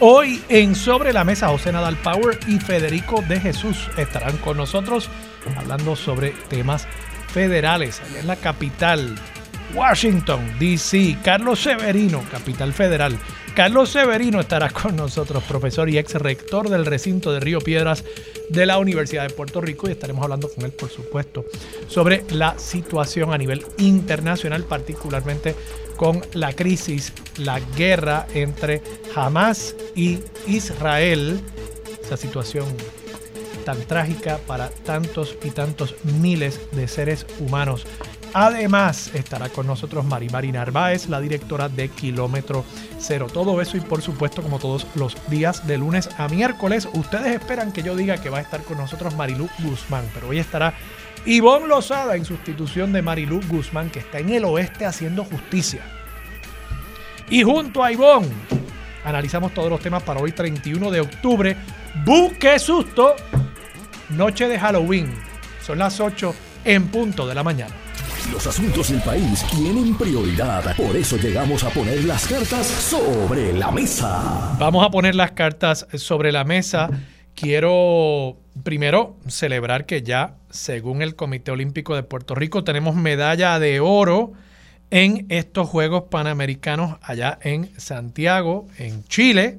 Hoy en Sobre la Mesa José Nadal Power y Federico de Jesús estarán con nosotros hablando sobre temas federales en la capital, Washington, D.C. Carlos Severino, capital federal. Carlos Severino estará con nosotros, profesor y ex rector del recinto de Río Piedras de la Universidad de Puerto Rico y estaremos hablando con él, por supuesto, sobre la situación a nivel internacional, particularmente con la crisis, la guerra entre Hamas y Israel, esa situación tan trágica para tantos y tantos miles de seres humanos Además, estará con nosotros Marimari Narváez, la directora de Kilómetro Cero. Todo eso y por supuesto, como todos los días de lunes a miércoles, ustedes esperan que yo diga que va a estar con nosotros Marilu Guzmán, pero hoy estará Ivonne Lozada en sustitución de Marilu Guzmán, que está en el oeste haciendo justicia. Y junto a Ivonne, analizamos todos los temas para hoy 31 de octubre. ¡Buque susto! Noche de Halloween. Son las 8 en punto de la mañana. Los asuntos del país tienen prioridad. Por eso llegamos a poner las cartas sobre la mesa. Vamos a poner las cartas sobre la mesa. Quiero primero celebrar que ya, según el Comité Olímpico de Puerto Rico, tenemos medalla de oro en estos Juegos Panamericanos allá en Santiago, en Chile.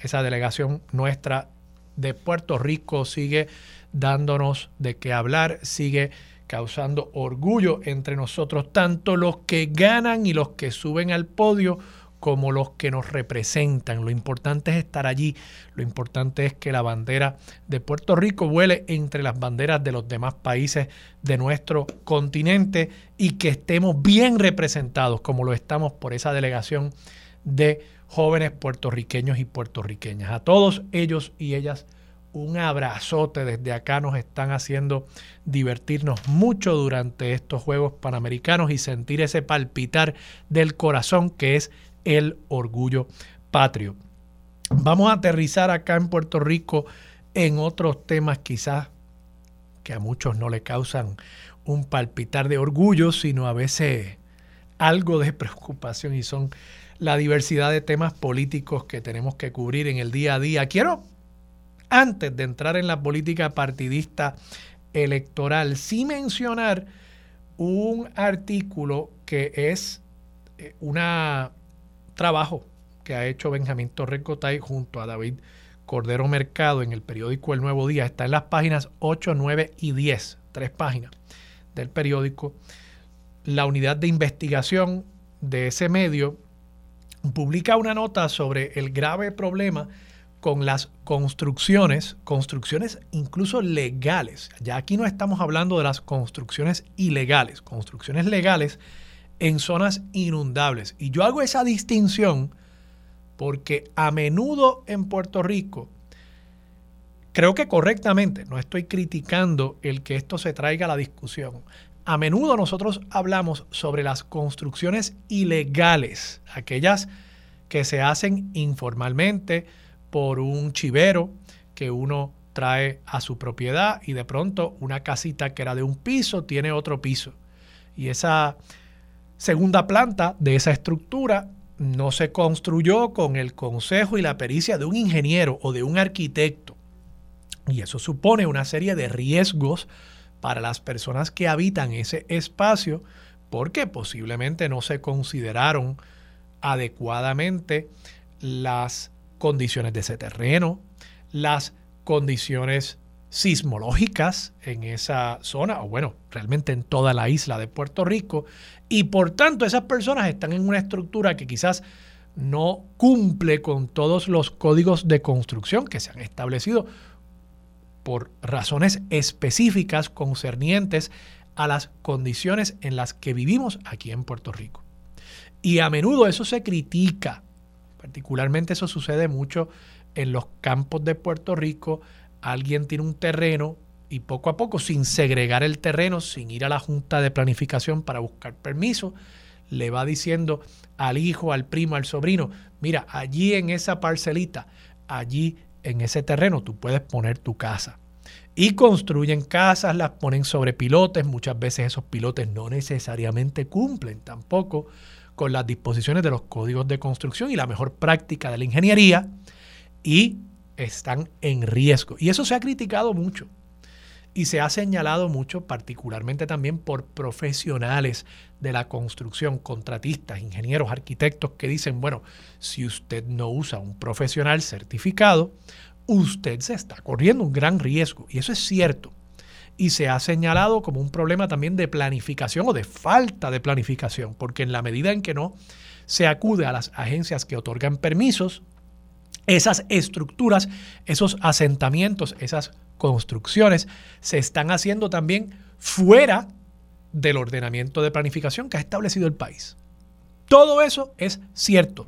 Esa delegación nuestra de Puerto Rico sigue dándonos de qué hablar, sigue causando orgullo entre nosotros, tanto los que ganan y los que suben al podio como los que nos representan. Lo importante es estar allí, lo importante es que la bandera de Puerto Rico vuele entre las banderas de los demás países de nuestro continente y que estemos bien representados como lo estamos por esa delegación de jóvenes puertorriqueños y puertorriqueñas. A todos ellos y ellas un abrazote desde acá. Nos están haciendo divertirnos mucho durante estos Juegos Panamericanos y sentir ese palpitar del corazón que es el orgullo patrio. Vamos a aterrizar acá en Puerto Rico en otros temas quizás que a muchos no le causan un palpitar de orgullo, sino a veces algo de preocupación y son la diversidad de temas políticos que tenemos que cubrir en el día a día. Quiero antes de entrar en la política partidista electoral, sí mencionar un artículo que es eh, un trabajo que ha hecho Benjamín Torres Gotay junto a David Cordero Mercado en el periódico El Nuevo Día. Está en las páginas 8, 9 y 10, tres páginas del periódico. La unidad de investigación de ese medio publica una nota sobre el grave problema con las construcciones, construcciones incluso legales. Ya aquí no estamos hablando de las construcciones ilegales, construcciones legales en zonas inundables. Y yo hago esa distinción porque a menudo en Puerto Rico, creo que correctamente, no estoy criticando el que esto se traiga a la discusión, a menudo nosotros hablamos sobre las construcciones ilegales, aquellas que se hacen informalmente, por un chivero que uno trae a su propiedad y de pronto una casita que era de un piso tiene otro piso. Y esa segunda planta de esa estructura no se construyó con el consejo y la pericia de un ingeniero o de un arquitecto. Y eso supone una serie de riesgos para las personas que habitan ese espacio porque posiblemente no se consideraron adecuadamente las condiciones de ese terreno, las condiciones sismológicas en esa zona, o bueno, realmente en toda la isla de Puerto Rico, y por tanto esas personas están en una estructura que quizás no cumple con todos los códigos de construcción que se han establecido por razones específicas concernientes a las condiciones en las que vivimos aquí en Puerto Rico. Y a menudo eso se critica Particularmente eso sucede mucho en los campos de Puerto Rico. Alguien tiene un terreno y poco a poco, sin segregar el terreno, sin ir a la Junta de Planificación para buscar permiso, le va diciendo al hijo, al primo, al sobrino, mira, allí en esa parcelita, allí en ese terreno tú puedes poner tu casa. Y construyen casas, las ponen sobre pilotes, muchas veces esos pilotes no necesariamente cumplen tampoco con las disposiciones de los códigos de construcción y la mejor práctica de la ingeniería y están en riesgo. Y eso se ha criticado mucho y se ha señalado mucho, particularmente también por profesionales de la construcción, contratistas, ingenieros, arquitectos, que dicen, bueno, si usted no usa un profesional certificado, usted se está corriendo un gran riesgo. Y eso es cierto. Y se ha señalado como un problema también de planificación o de falta de planificación, porque en la medida en que no se acude a las agencias que otorgan permisos, esas estructuras, esos asentamientos, esas construcciones se están haciendo también fuera del ordenamiento de planificación que ha establecido el país. Todo eso es cierto.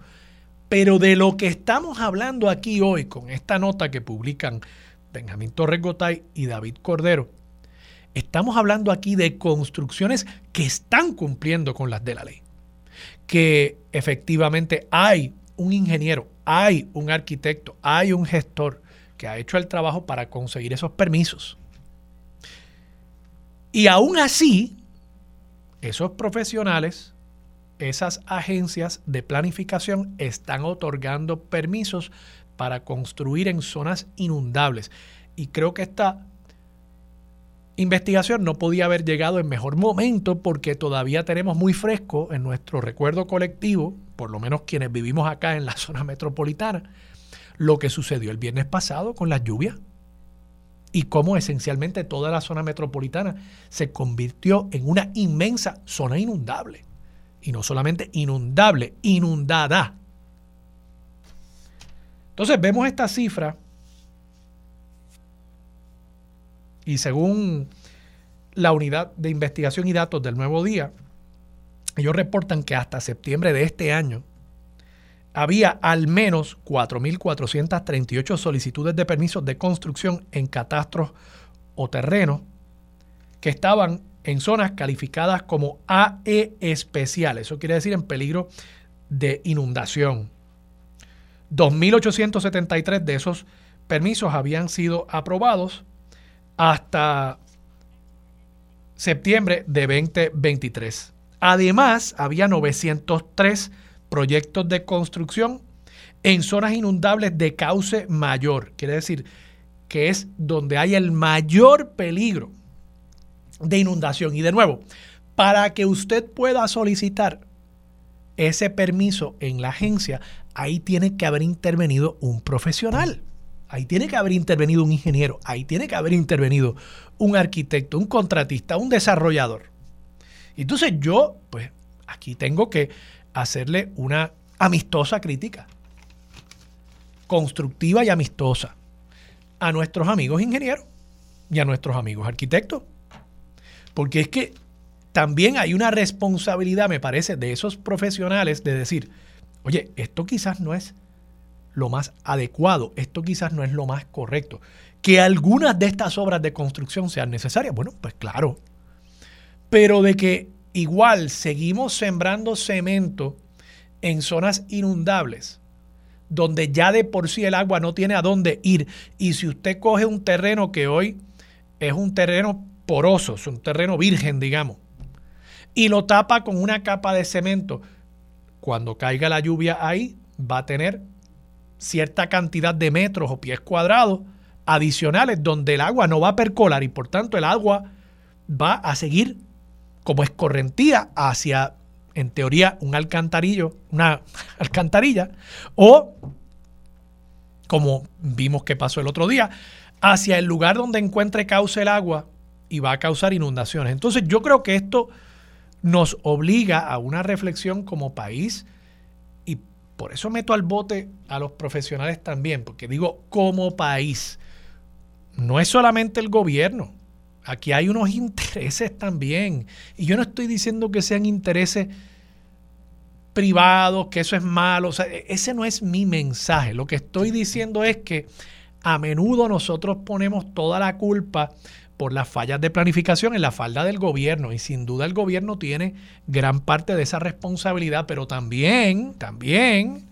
Pero de lo que estamos hablando aquí hoy con esta nota que publican Benjamín Torres Gotay y David Cordero, estamos hablando aquí de construcciones que están cumpliendo con las de la ley. Que efectivamente hay un ingeniero, hay un arquitecto, hay un gestor que ha hecho el trabajo para conseguir esos permisos. Y aún así, esos profesionales, esas agencias de planificación están otorgando permisos para construir en zonas inundables. Y creo que esta investigación no podía haber llegado en mejor momento porque todavía tenemos muy fresco en nuestro recuerdo colectivo, por lo menos quienes vivimos acá en la zona metropolitana, lo que sucedió el viernes pasado con las lluvias y cómo esencialmente toda la zona metropolitana se convirtió en una inmensa zona inundable. Y no solamente inundable, inundada. Entonces vemos esta cifra y según la unidad de investigación y datos del Nuevo Día, ellos reportan que hasta septiembre de este año había al menos 4.438 solicitudes de permisos de construcción en catastros o terrenos que estaban en zonas calificadas como AE especial, eso quiere decir en peligro de inundación. 2.873 de esos permisos habían sido aprobados hasta septiembre de 2023. Además, había 903 proyectos de construcción en zonas inundables de cauce mayor. Quiere decir que es donde hay el mayor peligro de inundación. Y de nuevo, para que usted pueda solicitar ese permiso en la agencia, ahí tiene que haber intervenido un profesional. Ahí tiene que haber intervenido un ingeniero, ahí tiene que haber intervenido un arquitecto, un contratista, un desarrollador. Entonces yo, pues aquí tengo que hacerle una amistosa crítica, constructiva y amistosa, a nuestros amigos ingenieros y a nuestros amigos arquitectos. Porque es que también hay una responsabilidad, me parece, de esos profesionales de decir, oye, esto quizás no es lo más adecuado, esto quizás no es lo más correcto. Que algunas de estas obras de construcción sean necesarias, bueno, pues claro. Pero de que igual seguimos sembrando cemento en zonas inundables, donde ya de por sí el agua no tiene a dónde ir. Y si usted coge un terreno que hoy es un terreno poroso, es un terreno virgen, digamos, y lo tapa con una capa de cemento, cuando caiga la lluvia ahí, va a tener cierta cantidad de metros o pies cuadrados adicionales donde el agua no va a percolar y por tanto el agua va a seguir como escorrentía hacia, en teoría, un alcantarillo, una alcantarilla, o como vimos que pasó el otro día, hacia el lugar donde encuentre cauce el agua y va a causar inundaciones. Entonces yo creo que esto nos obliga a una reflexión como país por eso meto al bote a los profesionales también, porque digo como país, no es solamente el gobierno, Aquí hay unos intereses también. Y yo no estoy diciendo que sean intereses privados, que eso es malo. O sea, e-, ese no es mi mensaje. Lo que estoy diciendo es que a menudo nosotros ponemos toda la culpa por las fallas de planificación en la falda del gobierno y sin duda el gobierno tiene gran parte de esa responsabilidad, pero también, también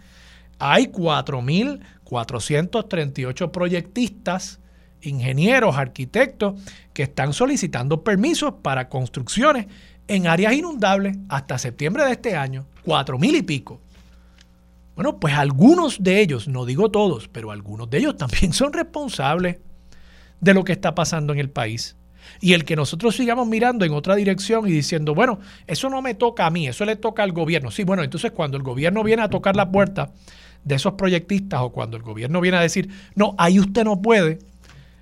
hay 4.438 proyectistas, ingenieros, arquitectos que están solicitando permisos para construcciones en áreas inundables hasta septiembre de este año, 4.000 y pico. Bueno, pues algunos de ellos, no digo todos, pero algunos de ellos también son responsables de lo que está pasando en el país. Y el que nosotros sigamos mirando en otra dirección y diciendo, bueno, eso no me toca a mí, eso le toca al gobierno. Sí, bueno, entonces cuando el gobierno viene a tocar la puerta de esos proyectistas o cuando el gobierno viene a decir, no, ahí usted no puede,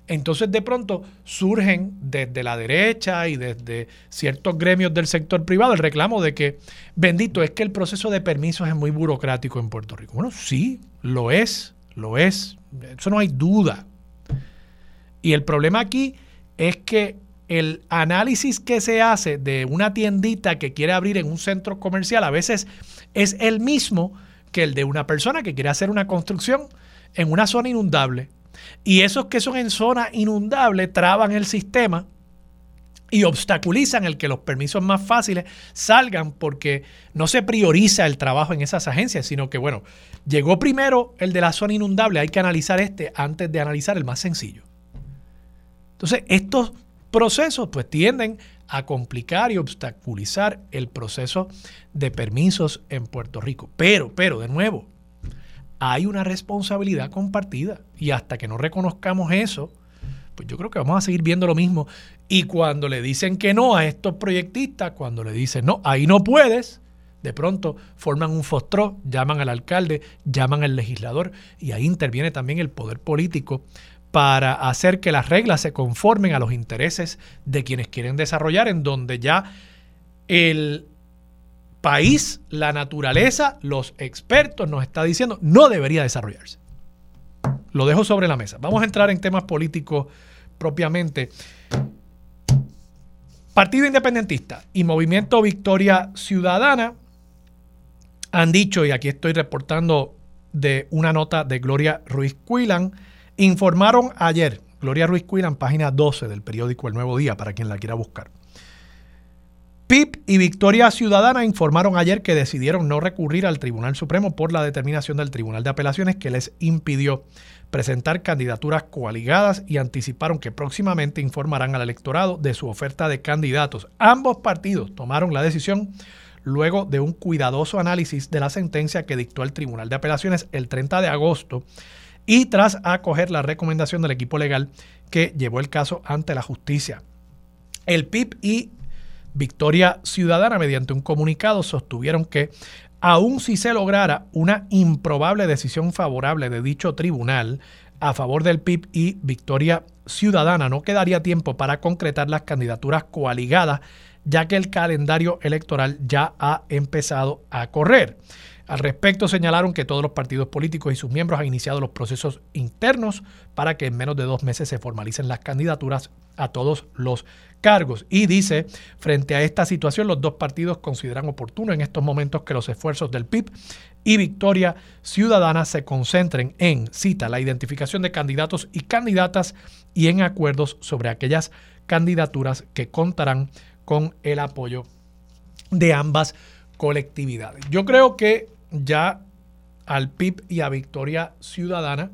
entonces de pronto surgen desde la derecha y desde ciertos gremios del sector privado el reclamo de que, bendito, es que el proceso de permisos es muy burocrático en Puerto Rico. Bueno, sí, lo es, lo es, eso no hay duda. Y el problema aquí es que el análisis que se hace de una tiendita que quiere abrir en un centro comercial a veces es el mismo que el de una persona que quiere hacer una construcción en una zona inundable. Y esos que son en zona inundable traban el sistema y obstaculizan el que los permisos más fáciles salgan porque no se prioriza el trabajo en esas agencias, sino que, bueno, llegó primero el de la zona inundable, hay que analizar este antes de analizar el más sencillo. Entonces, estos procesos pues tienden a complicar y obstaculizar el proceso de permisos en Puerto Rico. Pero, pero, de nuevo, hay una responsabilidad compartida y hasta que no reconozcamos eso, pues yo creo que vamos a seguir viendo lo mismo. Y cuando le dicen que no a estos proyectistas, cuando le dicen no, ahí no puedes, de pronto forman un fostró, llaman al alcalde, llaman al legislador y ahí interviene también el poder político para hacer que las reglas se conformen a los intereses de quienes quieren desarrollar, en donde ya el país, la naturaleza, los expertos nos está diciendo no debería desarrollarse. Lo dejo sobre la mesa. Vamos a entrar en temas políticos propiamente. Partido Independentista y Movimiento Victoria Ciudadana han dicho, y aquí estoy reportando de una nota de Gloria Ruiz Cuilan, Informaron ayer, Gloria Ruiz Cuilan, página 12 del periódico El Nuevo Día, para quien la quiera buscar. PIP y Victoria Ciudadana informaron ayer que decidieron no recurrir al Tribunal Supremo por la determinación del Tribunal de Apelaciones que les impidió presentar candidaturas coaligadas y anticiparon que próximamente informarán al electorado de su oferta de candidatos. Ambos partidos tomaron la decisión luego de un cuidadoso análisis de la sentencia que dictó el Tribunal de Apelaciones el 30 de agosto y tras acoger la recomendación del equipo legal que llevó el caso ante la justicia. El PIB y Victoria Ciudadana, mediante un comunicado, sostuvieron que aun si se lograra una improbable decisión favorable de dicho tribunal a favor del PIB y Victoria Ciudadana, no quedaría tiempo para concretar las candidaturas coaligadas, ya que el calendario electoral ya ha empezado a correr. Al respecto, señalaron que todos los partidos políticos y sus miembros han iniciado los procesos internos para que en menos de dos meses se formalicen las candidaturas a todos los cargos. Y dice, frente a esta situación, los dos partidos consideran oportuno en estos momentos que los esfuerzos del PIB y Victoria Ciudadana se concentren en, cita, la identificación de candidatos y candidatas y en acuerdos sobre aquellas candidaturas que contarán con el apoyo de ambas colectividades. Yo creo que ya al PIB y a Victoria Ciudadana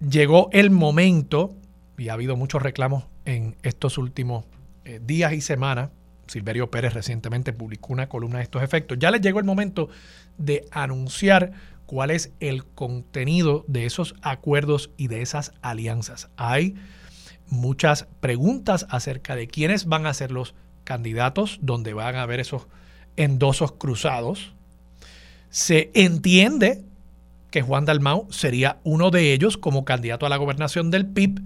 llegó el momento, y ha habido muchos reclamos en estos últimos eh, días y semanas, Silverio Pérez recientemente publicó una columna de estos efectos, ya les llegó el momento de anunciar cuál es el contenido de esos acuerdos y de esas alianzas. Hay muchas preguntas acerca de quiénes van a ser los candidatos, donde van a haber esos endosos cruzados. Se entiende que Juan Dalmau sería uno de ellos como candidato a la gobernación del PIB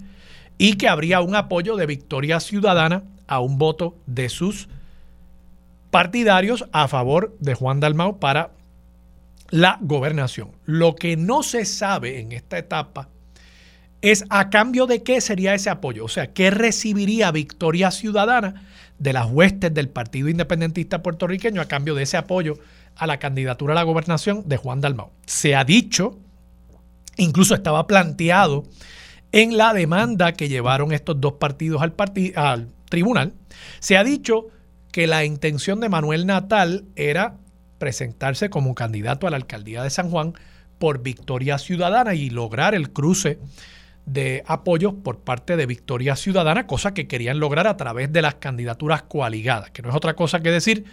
y que habría un apoyo de Victoria Ciudadana a un voto de sus partidarios a favor de Juan Dalmau para la gobernación. Lo que no se sabe en esta etapa es a cambio de qué sería ese apoyo, o sea, qué recibiría Victoria Ciudadana de las huestes del Partido Independentista puertorriqueño a cambio de ese apoyo a la candidatura a la gobernación de Juan Dalmau. Se ha dicho, incluso estaba planteado en la demanda que llevaron estos dos partidos al, al tribunal, se ha dicho que la intención de Manuel Natal era presentarse como candidato a la alcaldía de San Juan por Victoria Ciudadana y lograr el cruce de apoyos por parte de Victoria Ciudadana, cosa que querían lograr a través de las candidaturas coaligadas, que no es otra cosa que decir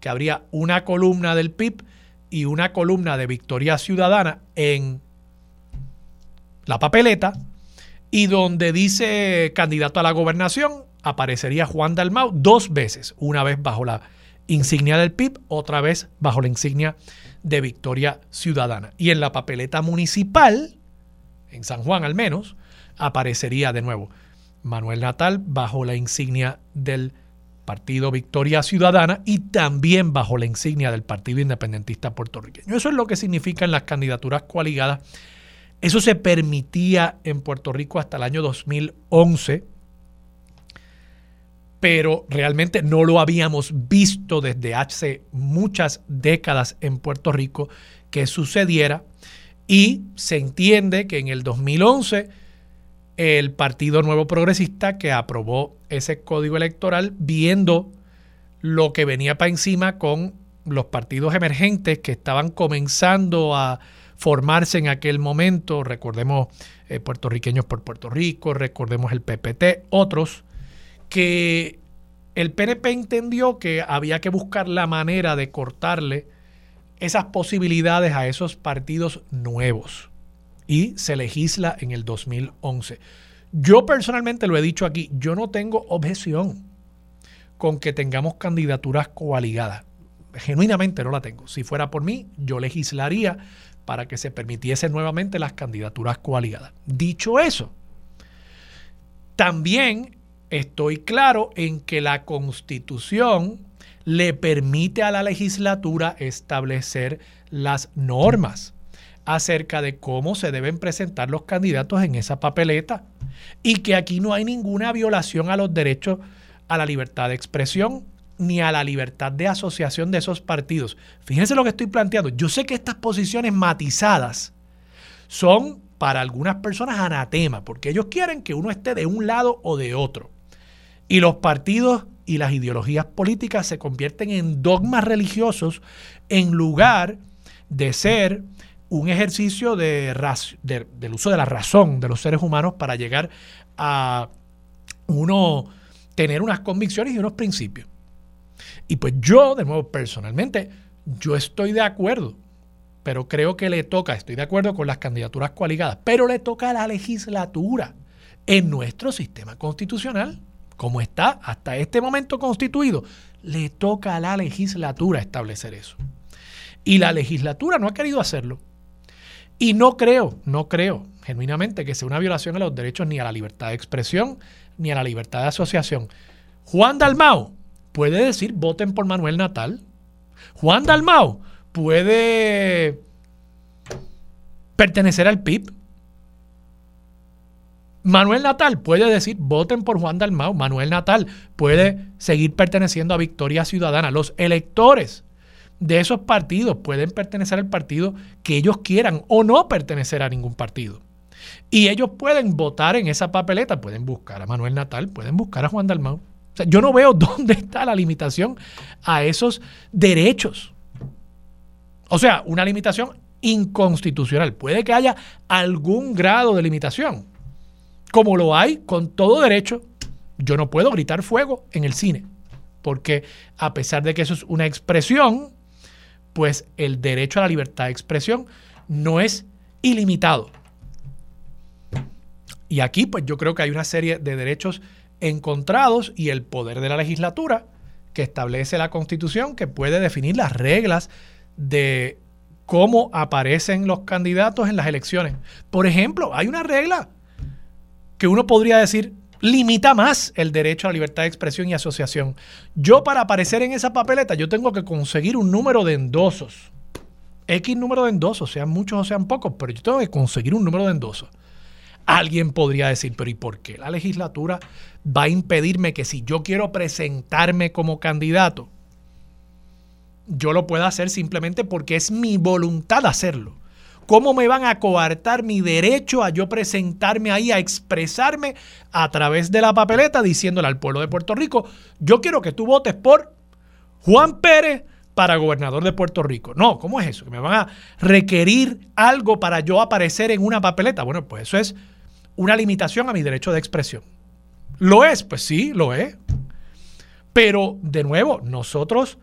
que habría una columna del PIB y una columna de Victoria Ciudadana en la papeleta y donde dice candidato a la gobernación aparecería Juan Dalmau dos veces, una vez bajo la insignia del PIB, otra vez bajo la insignia de Victoria Ciudadana. Y en la papeleta municipal, en San Juan al menos, aparecería de nuevo Manuel Natal bajo la insignia del Partido Victoria Ciudadana y también bajo la insignia del Partido Independentista Puertorriqueño. Eso es lo que significan las candidaturas coaligadas. Eso se permitía en Puerto Rico hasta el año 2011, pero realmente no lo habíamos visto desde hace muchas décadas en Puerto Rico que sucediera y se entiende que en el 2011 el Partido Nuevo Progresista que aprobó ese código electoral viendo lo que venía para encima con los partidos emergentes que estaban comenzando a formarse en aquel momento, recordemos eh, puertorriqueños por Puerto Rico, recordemos el PPT, otros, que el PNP entendió que había que buscar la manera de cortarle esas posibilidades a esos partidos nuevos y se legisla en el 2011. Yo personalmente lo he dicho aquí, yo no tengo objeción con que tengamos candidaturas coaligadas. Genuinamente no la tengo. Si fuera por mí, yo legislaría para que se permitiesen nuevamente las candidaturas coaligadas. Dicho eso, también estoy claro en que la constitución le permite a la legislatura establecer las normas acerca de cómo se deben presentar los candidatos en esa papeleta y que aquí no hay ninguna violación a los derechos a la libertad de expresión ni a la libertad de asociación de esos partidos. Fíjense lo que estoy planteando. Yo sé que estas posiciones matizadas son para algunas personas anatema, porque ellos quieren que uno esté de un lado o de otro. Y los partidos y las ideologías políticas se convierten en dogmas religiosos en lugar de ser un ejercicio de, del uso de la razón de los seres humanos para llegar a uno tener unas convicciones y unos principios. Y pues yo, de nuevo, personalmente, yo estoy de acuerdo, pero creo que le toca, estoy de acuerdo con las candidaturas coaligadas, pero le toca a la legislatura en nuestro sistema constitucional, como está hasta este momento constituido, le toca a la legislatura establecer eso. Y la legislatura no ha querido hacerlo. Y no creo, no creo genuinamente que sea una violación a los derechos ni a la libertad de expresión ni a la libertad de asociación. Juan Dalmao puede decir voten por Manuel Natal. Juan Dalmao puede pertenecer al PIB. Manuel Natal puede decir voten por Juan Dalmao. Manuel Natal puede seguir perteneciendo a Victoria Ciudadana. Los electores de esos partidos pueden pertenecer al partido que ellos quieran o no pertenecer a ningún partido. Y ellos pueden votar en esa papeleta, pueden buscar a Manuel Natal, pueden buscar a Juan Dalmau. O sea, yo no veo dónde está la limitación a esos derechos. O sea, una limitación inconstitucional. Puede que haya algún grado de limitación, como lo hay con todo derecho. Yo no puedo gritar fuego en el cine, porque a pesar de que eso es una expresión, pues el derecho a la libertad de expresión no es ilimitado. Y aquí pues yo creo que hay una serie de derechos encontrados y el poder de la legislatura que establece la constitución que puede definir las reglas de cómo aparecen los candidatos en las elecciones. Por ejemplo, hay una regla que uno podría decir, limita más el derecho a la libertad de expresión y asociación. Yo para aparecer en esa papeleta, yo tengo que conseguir un número de endosos. X número de endosos, sean muchos o sean pocos, pero yo tengo que conseguir un número de endosos. Alguien podría decir, pero ¿y por qué la legislatura va a impedirme que si yo quiero presentarme como candidato, yo lo pueda hacer simplemente porque es mi voluntad hacerlo? ¿Cómo me van a coartar mi derecho a yo presentarme ahí, a expresarme a través de la papeleta diciéndole al pueblo de Puerto Rico, yo quiero que tú votes por Juan Pérez para gobernador de Puerto Rico? No, ¿cómo es eso? ¿Que me van a requerir algo para yo aparecer en una papeleta? Bueno, pues eso es una limitación a mi derecho de expresión. ¿Lo es? Pues sí, lo es. Pero, de nuevo, nosotros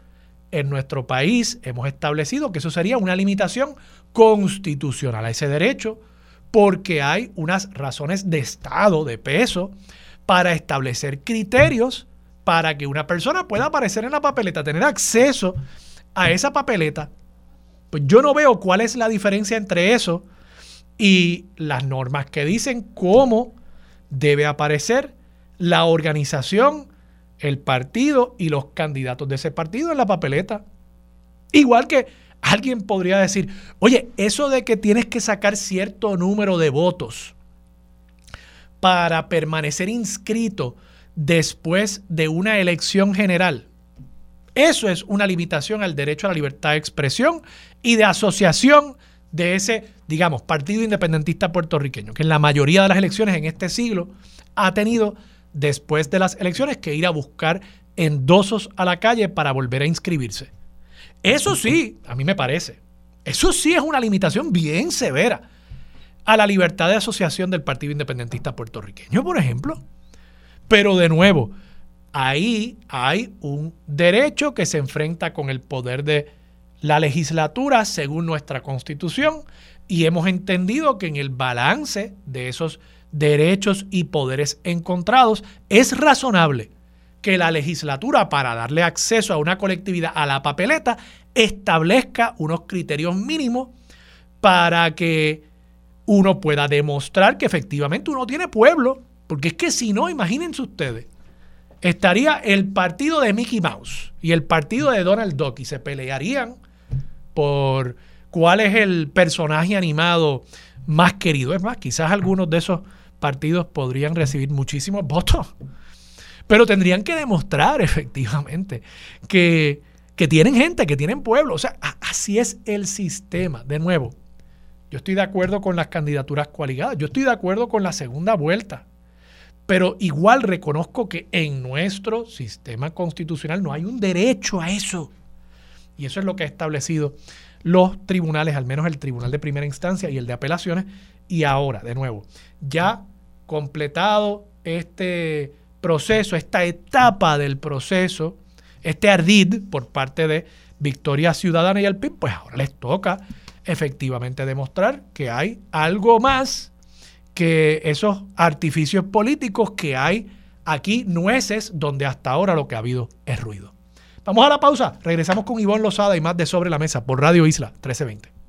en nuestro país hemos establecido que eso sería una limitación constitucional a ese derecho porque hay unas razones de Estado, de peso, para establecer criterios para que una persona pueda aparecer en la papeleta, tener acceso a esa papeleta. Pues yo no veo cuál es la diferencia entre eso y las normas que dicen cómo debe aparecer la organización, el partido y los candidatos de ese partido en la papeleta. Igual que Alguien podría decir, oye, eso de que tienes que sacar cierto número de votos para permanecer inscrito después de una elección general, eso es una limitación al derecho a la libertad de expresión y de asociación de ese, digamos, Partido Independentista puertorriqueño, que en la mayoría de las elecciones en este siglo ha tenido, después de las elecciones, que ir a buscar endosos a la calle para volver a inscribirse. Eso sí, a mí me parece, eso sí es una limitación bien severa a la libertad de asociación del Partido Independentista puertorriqueño, por ejemplo. Pero de nuevo, ahí hay un derecho que se enfrenta con el poder de la legislatura según nuestra constitución y hemos entendido que en el balance de esos derechos y poderes encontrados es razonable que la legislatura, para darle acceso a una colectividad a la papeleta, establezca unos criterios mínimos para que uno pueda demostrar que efectivamente uno tiene pueblo. Porque es que si no, imagínense ustedes, estaría el partido de Mickey Mouse y el partido de Donald Duck y se pelearían por cuál es el personaje animado más querido. Es más, quizás algunos de esos partidos podrían recibir muchísimos votos pero tendrían que demostrar efectivamente que, tienen gente, que tienen pueblo. O sea, así es el sistema. De nuevo, yo estoy de acuerdo con las candidaturas coaligadas, yo estoy de acuerdo con la segunda vuelta, pero igual reconozco que en nuestro sistema constitucional no hay un derecho a eso. Y eso es lo que ha establecido los tribunales, al menos el tribunal de primera instancia y el de apelaciones. Y ahora, de nuevo, ya completado este proceso, esta etapa del proceso, este ardid por parte de Victoria Ciudadana y el PIB, pues ahora les toca efectivamente demostrar que hay algo más que esos artificios políticos que hay aquí nueces donde hasta ahora lo que ha habido es ruido. Vamos a la pausa, regresamos con Ivonne Lozada y más de Sobre la Mesa por Radio Isla 1320.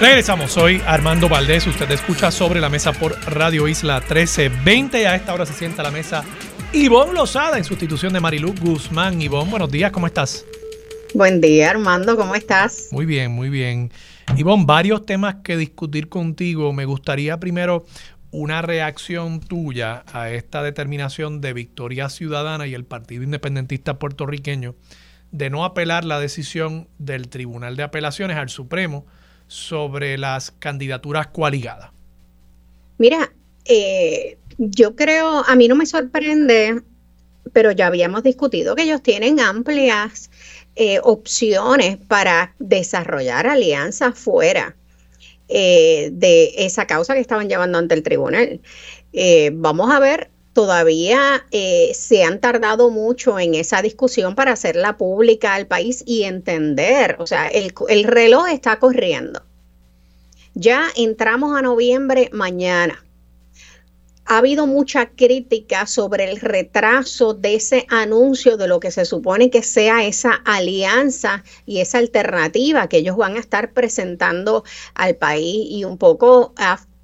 Regresamos, soy Armando Valdés, usted escucha sobre la mesa por Radio Isla 1320 a esta hora se sienta la mesa Ivonne Lozada en sustitución de Marilu Guzmán. Ivonne, buenos días, ¿cómo estás? Buen día Armando, ¿cómo estás? Muy bien, muy bien. Ivonne, varios temas que discutir contigo. Me gustaría primero una reacción tuya a esta determinación de Victoria Ciudadana y el Partido Independentista puertorriqueño de no apelar la decisión del Tribunal de Apelaciones al Supremo sobre las candidaturas coaligadas? Mira, eh, yo creo, a mí no me sorprende, pero ya habíamos discutido que ellos tienen amplias eh, opciones para desarrollar alianzas fuera eh, de esa causa que estaban llevando ante el tribunal. vamos a ver todavía se han tardado mucho en esa discusión para hacerla pública al país y entender, o sea, el, el reloj está corriendo. Ya entramos a noviembre mañana. ha habido mucha crítica sobre el retraso de ese anuncio de lo que se supone que sea esa alianza y esa alternativa que ellos van a estar presentando al país y un poco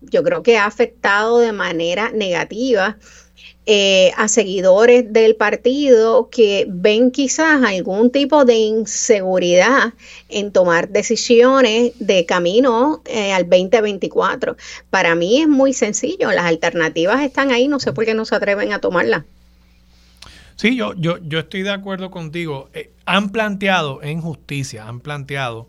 yo creo que ha afectado de manera negativa eh, a seguidores del partido que ven quizás algún tipo de inseguridad en tomar decisiones de camino eh, al 2024. Para mí es muy sencillo, las alternativas están ahí, no sé por qué no se atreven a tomarlas. Sí, yo, yo, yo estoy de acuerdo contigo. Eh, han planteado en justicia, han planteado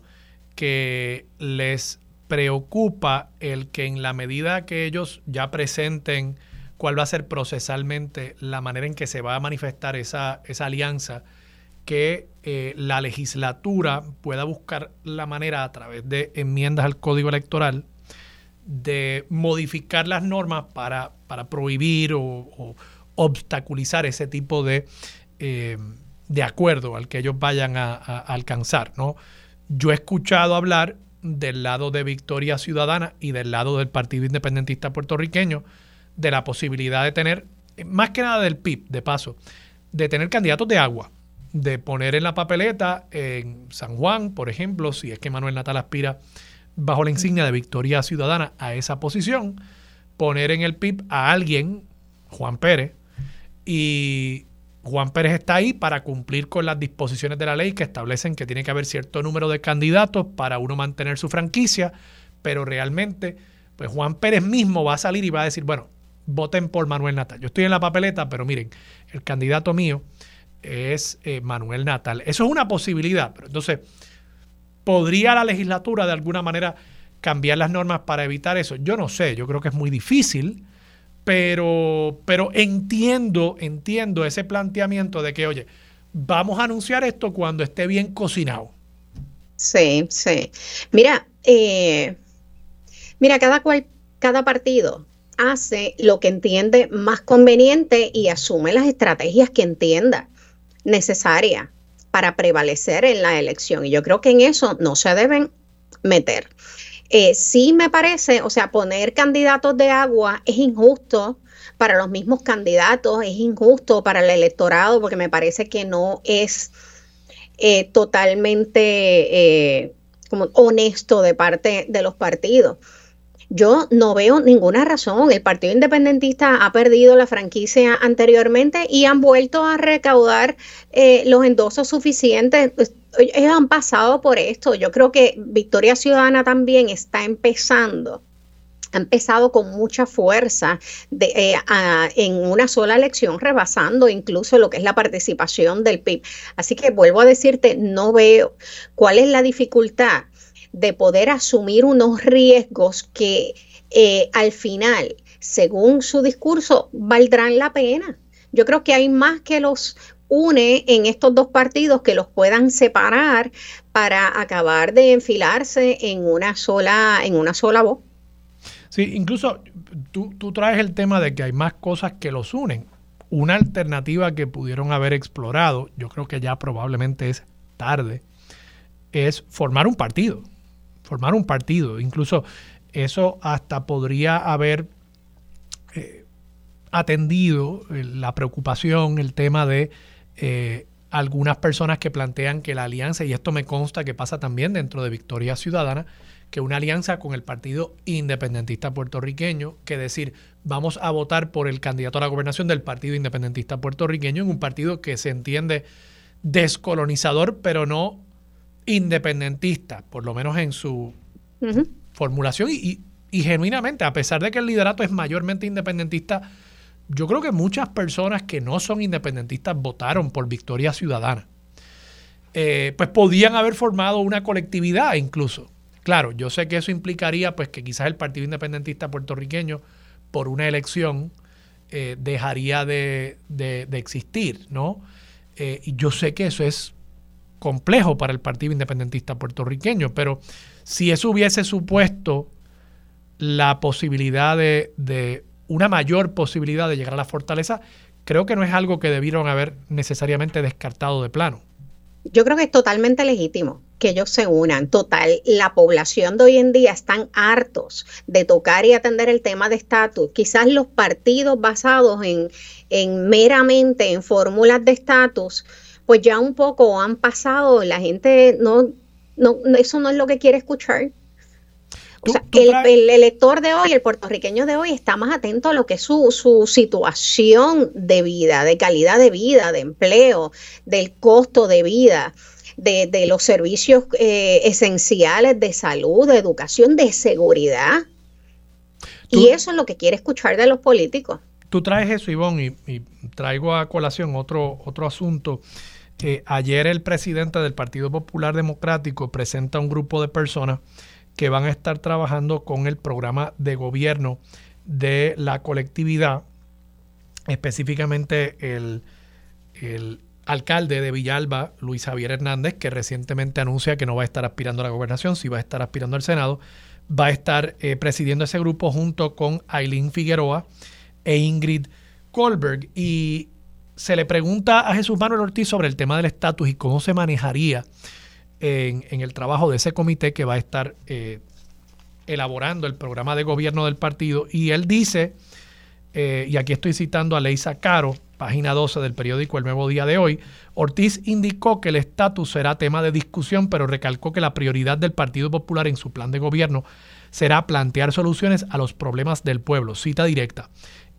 que les preocupa el que en la medida que ellos ya presenten cuál va a ser procesalmente la manera en que se va a manifestar esa, esa alianza, que eh, la legislatura pueda buscar la manera a través de enmiendas al código electoral de modificar las normas para, para prohibir o, obstaculizar ese tipo de, eh, de acuerdo al que ellos vayan a, a, alcanzar. ¿no? Yo he escuchado hablar del lado de Victoria Ciudadana y del lado del Partido Independentista puertorriqueño de la posibilidad de tener, más que nada del PIB, de paso, de tener candidatos de agua, de poner en la papeleta en San Juan, por ejemplo, si es que Manuel Natal aspira bajo la insignia de Victoria Ciudadana a esa posición, poner en el PIB a alguien, Juan Pérez, y Juan Pérez está ahí para cumplir con las disposiciones de la ley que establecen que tiene que haber cierto número de candidatos para uno mantener su franquicia, pero realmente, pues Juan Pérez mismo va a salir y va a decir, bueno, voten por Manuel Natal. Yo estoy en la papeleta, pero miren, el candidato mío es eh, Manuel Natal. Eso es una posibilidad, pero entonces, ¿podría la legislatura de alguna manera cambiar las normas para evitar eso? Yo no sé, yo creo que es muy difícil, pero, pero entiendo, entiendo ese planteamiento de que, oye, vamos a anunciar esto cuando esté bien cocinado. Sí, sí. Mira, eh, mira, cada cual, cada partido hace lo que entiende más conveniente y asume las estrategias que entienda necesarias para prevalecer en la elección. Y yo creo que en eso no se deben meter. Eh, sí me parece, o sea, poner candidatos de agua es injusto para los mismos candidatos, es injusto para el electorado, porque me parece que no es eh, totalmente eh, como honesto de parte de los partidos. Yo no veo ninguna razón. El Partido Independentista ha perdido la franquicia anteriormente y han vuelto a recaudar eh, los endosos suficientes. Pues, ellos han pasado por esto. Yo creo que Victoria Ciudadana también está empezando ha empezado con mucha fuerza eh, en una sola elección, rebasando incluso lo que es la participación del PIB. Así que vuelvo a decirte, no veo cuál es la dificultad de poder asumir unos riesgos que eh, al final, según su discurso, valdrán la pena. Yo creo que hay más que los une en estos dos partidos que los puedan separar para acabar de enfilarse en una sola, en una sola voz. Sí, incluso tú, tú traes el tema de que hay más cosas que los unen. Una alternativa que pudieron haber explorado, yo creo que ya probablemente es tarde, es formar un partido formar un partido. Incluso eso hasta podría haber eh, atendido eh, la preocupación, el tema de eh, algunas personas que plantean que la alianza, y esto me consta que pasa también dentro de Victoria Ciudadana, que una alianza con el Partido Independentista Puertorriqueño, que decir, vamos a votar por el candidato a la gobernación del Partido Independentista Puertorriqueño en un partido que se entiende descolonizador, pero no independentista, por lo menos en su formulación y, genuinamente, a pesar de que el liderato es mayormente independentista, yo creo que muchas personas que no son independentistas votaron por Victoria Ciudadana. Eh, pues podían haber formado una colectividad incluso. Claro, yo sé que eso implicaría pues que quizás el Partido Independentista puertorriqueño por una elección eh, dejaría de, existir, ¿no? Eh, y yo sé que eso es complejo para el Partido Independentista puertorriqueño, pero si eso hubiese supuesto la posibilidad de, una mayor posibilidad de llegar a la fortaleza, creo que no es algo que debieron haber necesariamente descartado de plano. Yo creo que es totalmente legítimo que ellos se unan. Total, la población de hoy en día están hartos de tocar y atender el tema de estatus. Quizás los partidos basados en, en meramente en fórmulas de estatus, pues ya un poco han pasado, la gente no, no, eso no es lo que quiere escuchar. O sea, el, elector de hoy, el puertorriqueño de hoy, está más atento a lo que es su, su situación de vida, de calidad de vida, de empleo, del costo de vida de, los servicios eh, esenciales de salud, de educación, de seguridad. y eso es lo que quiere escuchar de los políticos. Tú traes eso, Ivonne, y, traigo a colación otro, otro asunto. Eh, ayer el presidente del Partido Popular Democrático presenta un grupo de personas que van a estar trabajando con el programa de gobierno de la colectividad, específicamente el, el alcalde de Villalba, Luis Javier Hernández, que recientemente anuncia que no va a estar aspirando a la gobernación, sí va a estar aspirando al Senado, va a estar eh, presidiendo ese grupo junto con Aileen Figueroa e Ingrid Kohlberg. Y se le pregunta a Jesús Manuel Ortiz sobre el tema del estatus y cómo se manejaría en, el trabajo de ese comité que va a estar eh, elaborando el programa de gobierno del partido. Y él dice, eh, y aquí estoy citando a Leisa Caro, página 12 del periódico El Nuevo Día de hoy, Ortiz indicó que el estatus será tema de discusión, pero recalcó que la prioridad del Partido Popular en su plan de gobierno será plantear soluciones a los problemas del pueblo. Cita directa.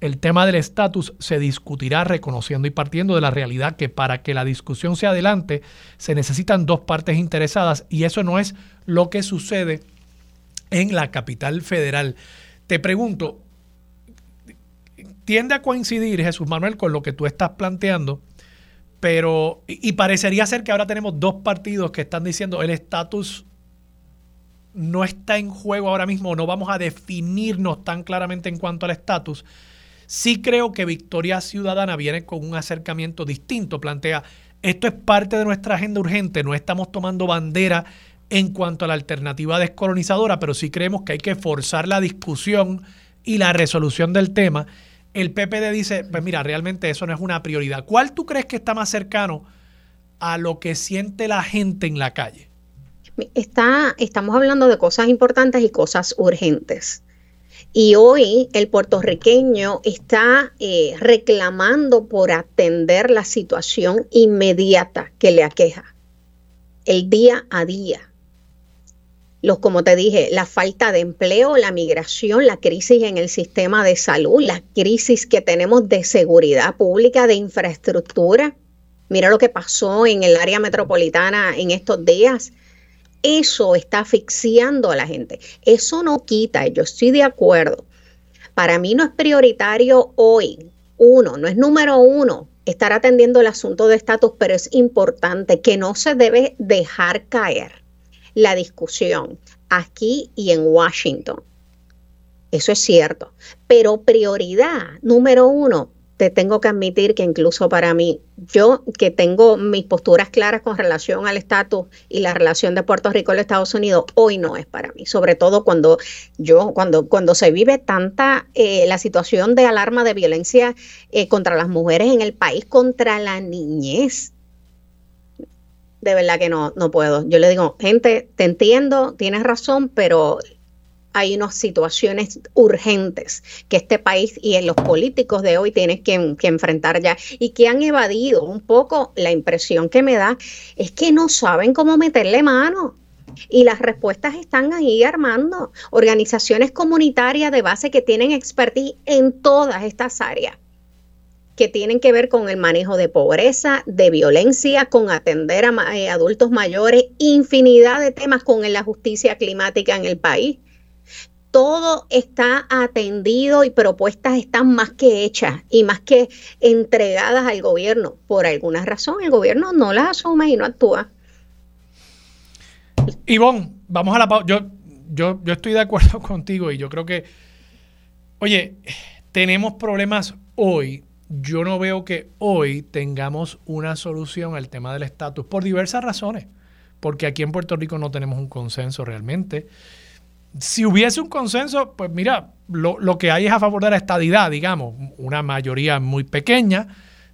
El tema del estatus se discutirá reconociendo y partiendo de la realidad que para que la discusión se adelante se necesitan dos partes interesadas y eso no es lo que sucede en la capital federal. Te pregunto, tiende a coincidir, Jesús Manuel, con lo que tú estás planteando, pero, y, parecería ser que ahora tenemos dos partidos que están diciendo el estatus no está en juego ahora mismo, no vamos a definirnos tan claramente en cuanto al estatus. Sí creo que Victoria Ciudadana viene con un acercamiento distinto, plantea, esto es parte de nuestra agenda urgente, no estamos tomando bandera en cuanto a la alternativa descolonizadora, pero sí creemos que hay que forzar la discusión y la resolución del tema el PPD dice, pues mira, realmente eso no es una prioridad. ¿Cuál tú crees que está más cercano a lo que siente la gente en la calle? Está, estamos hablando de cosas importantes y cosas urgentes. Y hoy el puertorriqueño está eh, reclamando por atender la situación inmediata que le aqueja, el día a día los, como te dije, la falta de empleo, la migración, la crisis en el sistema de salud, la crisis que tenemos de seguridad pública, de infraestructura. Mira lo que pasó en el área metropolitana en estos días. Eso está asfixiando a la gente. Eso no quita, yo estoy de acuerdo. Para mí no es prioritario hoy, uno, no es número uno estar atendiendo el asunto de estatus, pero es importante que no se debe dejar caer la discusión aquí y en Washington. Eso es cierto. Pero prioridad número uno, te tengo que admitir que incluso para mí, yo que tengo mis posturas claras con relación al estatus y la relación de Puerto Rico y Estados Unidos, hoy no es para mí. Sobre todo cuando yo, cuando, cuando se vive tanta eh, la situación de alarma de violencia eh, contra las mujeres en el país, contra la niñez de verdad que no, no puedo. Yo le digo, gente, te entiendo, tienes razón, pero hay unas situaciones urgentes que este país y en los políticos de hoy tienen que, que, enfrentar ya y que han evadido un poco. La impresión que me da es que no saben cómo meterle mano. Y las respuestas están ahí armando. Organizaciones comunitarias de base que tienen expertise en todas estas áreas que tienen que ver con el manejo de pobreza, de violencia, con atender a eh, adultos mayores, infinidad de temas con la justicia climática en el país. Todo está atendido y propuestas están más que hechas y más que entregadas al gobierno. Por alguna razón el gobierno no las asume y no actúa. Ivonne, vamos a la pausa. Yo, yo, yo estoy de acuerdo contigo y yo creo que, oye, tenemos problemas hoy yo no veo que hoy tengamos una solución al tema del estatus por diversas razones. Porque aquí en Puerto Rico no tenemos un consenso realmente. Si hubiese un consenso, pues mira, lo, que hay es a favor de la estadidad, digamos, una mayoría muy pequeña,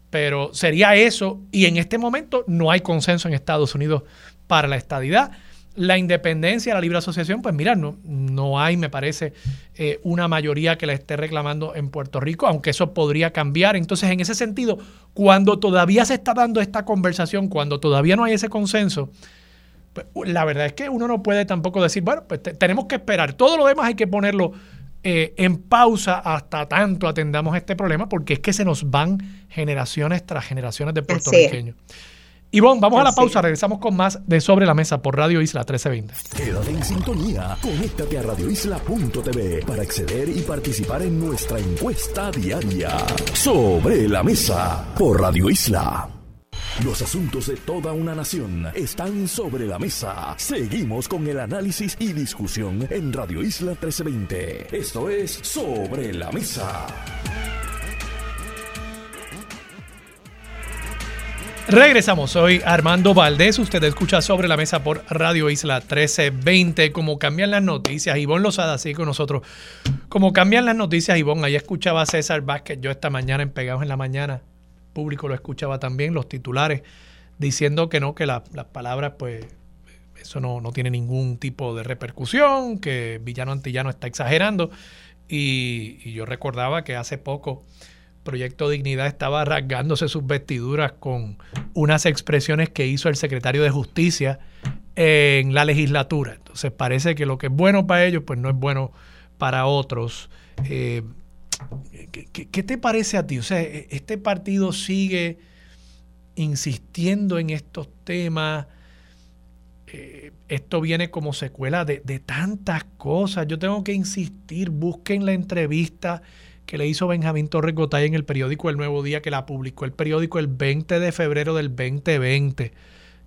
pero sería eso. Y en este momento no hay consenso en Estados Unidos para la estadidad. La independencia, la libre asociación, pues mira, no, no hay, me parece, eh, una mayoría que la esté reclamando en Puerto Rico, aunque eso podría cambiar. Entonces, en ese sentido, cuando todavía se está dando esta conversación, cuando todavía no hay ese consenso, la verdad es que uno no puede tampoco decir, bueno, pues tenemos que esperar. Todo lo demás hay que ponerlo eh, en pausa hasta tanto atendamos este problema, porque es que se nos van generaciones tras generaciones de puertorriqueños. Ivonne, vamos a la pausa, regresamos con más de Sobre la Mesa por Radio Isla 1320. Quédate en sintonía, conéctate a radioisla.tv para acceder y participar en nuestra encuesta diaria. Sobre la Mesa por Radio Isla. Los asuntos de toda una nación están sobre la mesa. Seguimos con el análisis y discusión en Radio Isla 1320. Esto es Sobre la Mesa. Regresamos, soy Armando Valdés, usted escucha sobre la mesa por Radio Isla 1320, como cambian las noticias, Ivonne Lozada sigue con nosotros, como cambian las noticias, Ivonne, ahí escuchaba a César Vázquez, yo esta mañana en Pegados en la Mañana, público lo escuchaba también, los titulares, diciendo que no, que las palabras, pues, eso no, no, tiene ningún tipo de repercusión, que Villano Antillano está exagerando, y, y yo recordaba que hace poco Proyecto Dignidad estaba rasgándose sus vestiduras con unas expresiones que hizo el secretario de Justicia en la legislatura. Entonces parece que lo que es bueno para ellos, pues no es bueno para otros. Eh, ¿qué, te parece a ti? O sea, e, este partido sigue insistiendo en estos temas. Eh, esto viene como secuela de, de tantas cosas. Yo tengo que insistir, busquen la entrevista que le hizo Benjamín Torres Gotay en el periódico El Nuevo Día, que la publicó el periódico el 20 de febrero del 2020.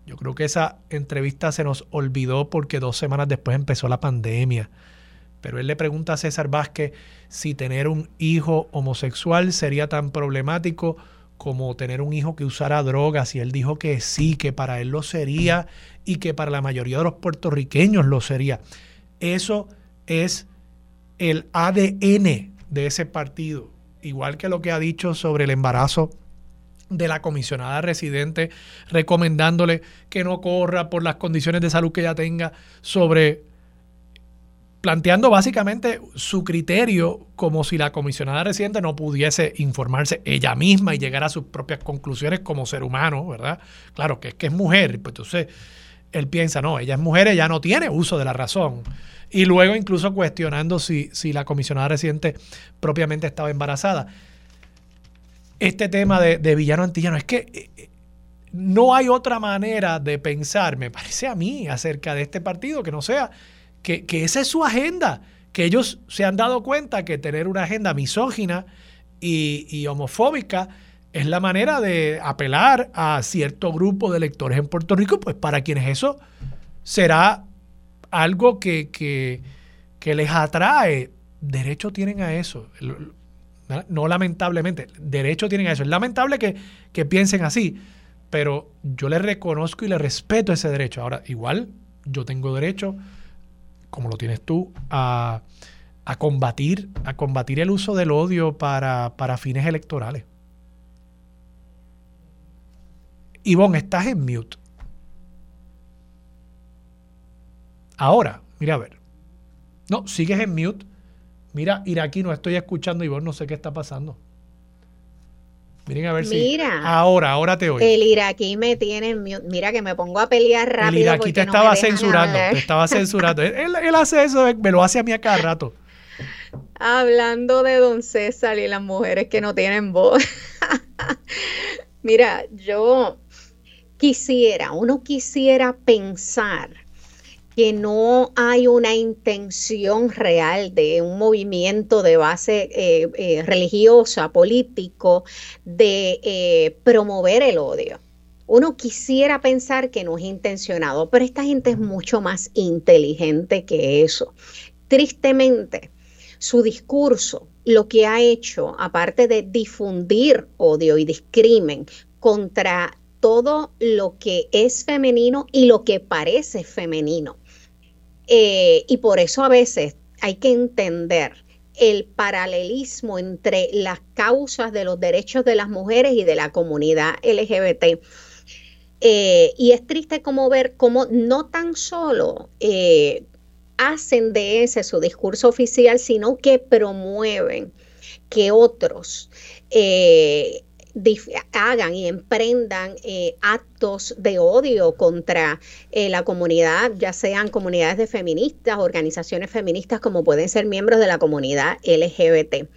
Yo creo que esa entrevista se nos olvidó porque dos semanas después empezó la pandemia. Pero él le pregunta a César Vázquez si tener un hijo homosexual sería tan problemático como tener un hijo que usara drogas. Y él dijo que sí, que para él lo sería y que para la mayoría de los puertorriqueños lo sería. Eso es el ADN de ese partido, igual que lo que ha dicho sobre el embarazo de la comisionada residente, recomendándole que no corra por las condiciones de salud que ella tenga, sobre planteando básicamente su criterio como si la comisionada residente no pudiese informarse ella misma y llegar a sus propias conclusiones como ser humano, ¿verdad? Claro que es que es mujer, pues entonces él piensa, no, ella es mujer, ella no tiene uso de la razón y luego incluso cuestionando si, si la comisionada residente propiamente estaba embarazada. Este tema de, villano antillano, es que eh, eh, no hay otra manera de pensar, me parece a mí, acerca de este partido que no sea que, esa es su agenda, que ellos se han dado cuenta que tener una agenda misógina y, homofóbica es la manera de apelar a cierto grupo de electores en Puerto Rico, pues para quienes eso será algo que, les atrae, derecho tienen a eso. No lamentablemente, derecho tienen a eso. Es lamentable que, que piensen así, pero yo les reconozco y les respeto ese derecho. Ahora, igual yo tengo derecho, como lo tienes tú, a, a combatir, a combatir el uso del odio para, para fines electorales. Ivonne, estás en mute. Ahora, mira a ver. No, sigues en mute. Mira, Iraquí, no estoy escuchando vos no sé qué está pasando. Miren a ver Mira, si. Ahora, ahora te oigo. El iraquí me tiene. Mira que me pongo a pelear rápido. El iraquí te estaba censurando. Te estaba censurando. él, él, hace eso, me lo hace a mí a cada rato. Hablando de don César y las mujeres que no tienen voz. Mira, yo quisiera, uno quisiera pensar que no hay una intención real de un movimiento de base eh, eh, religiosa, político, de eh, promover el odio. Uno quisiera pensar que no es intencionado, pero esta gente es mucho más inteligente que eso. Tristemente, su discurso lo que ha hecho, aparte de difundir odio y discrimen contra todo lo que es femenino y lo que parece femenino, eh, y por eso a veces hay que entender el paralelismo entre las causas de los derechos de las mujeres y de la comunidad LGBT. Eh, y es triste como ver cómo no tan solo eh, hacen de ese su discurso oficial, sino que promueven que otros hagan y emprendan actos de odio contra la comunidad, ya sean comunidades de feministas, organizaciones feministas, como pueden ser miembros de la comunidad LGBT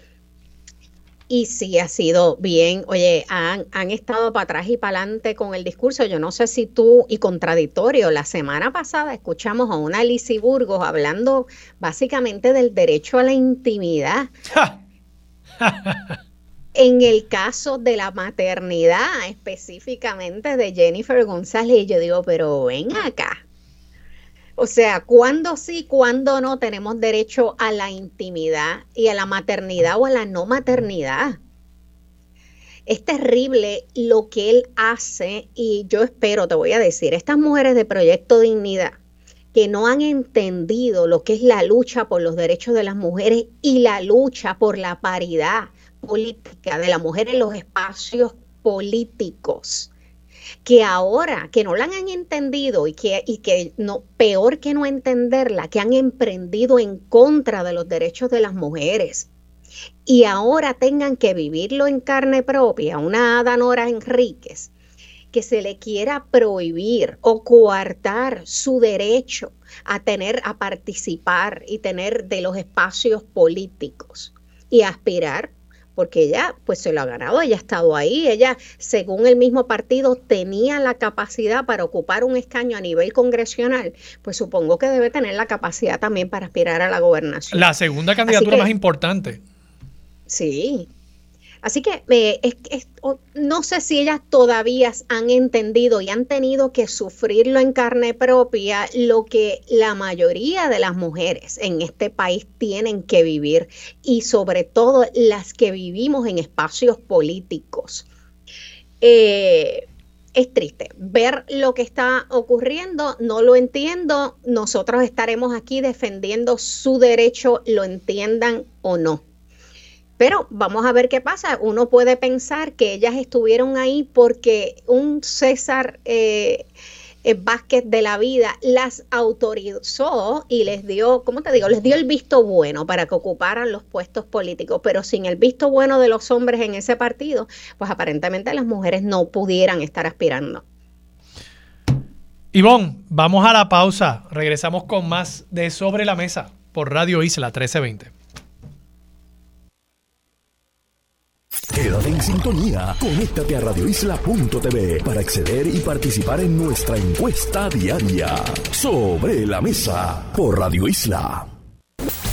y sí ha sido bien, oye, han, estado para atrás y para adelante con el discurso. Yo no sé si tú, y contradictorio, la semana pasada escuchamos a una Lizzie Burgos hablando básicamente del derecho a la intimidad. en el caso de la maternidad, específicamente de Jennifer González, yo digo, pero ven acá. O sea, ¿cuándo sí, cuándo no tenemos derecho a la intimidad y a la maternidad o a la no maternidad? Es terrible lo que él hace y yo espero, te voy a decir, estas mujeres de Proyecto Dignidad que no han entendido lo que es la lucha por los derechos de las mujeres y la lucha por la paridad política de la mujer en los espacios políticos que ahora que no la han entendido y que, y que no, peor que no entenderla, que han emprendido en contra de los derechos de las mujeres y ahora tengan que vivirlo en carne propia, una Adanora Enríquez, que se le quiera prohibir o coartar su derecho a tener, a participar y tener de los espacios políticos y aspirar porque ella pues se lo ha ganado, ella ha estado ahí, ella según el mismo partido tenía la capacidad para ocupar un escaño a nivel congresional, pues supongo que debe tener la capacidad también para aspirar a la gobernación. La segunda candidatura más importante. Sí, Así que no sé si ellas todavía han entendido y han tenido que sufrirlo en carne propia lo que la mayoría de las mujeres en este país tienen que vivir y sobre todo las que vivimos en espacios políticos. Eh, es triste ver lo que está ocurriendo, no lo entiendo, nosotros estaremos aquí defendiendo su derecho, lo entiendan o no. Pero vamos a ver qué pasa. Uno puede pensar que ellas estuvieron ahí porque un César eh, eh, Vázquez de la vida las autorizó y les dio, ¿cómo te digo? Les dio el visto bueno para que ocuparan los puestos políticos, pero sin el visto bueno de los hombres en ese partido, pues aparentemente las mujeres no pudieran estar aspirando. Ivonne, vamos a la pausa. Regresamos con más de Sobre la Mesa por Radio Isla 1320. Quédate en sintonía. Conéctate a radioisla.tv para acceder y participar en nuestra encuesta diaria. Sobre la mesa por Radio Isla.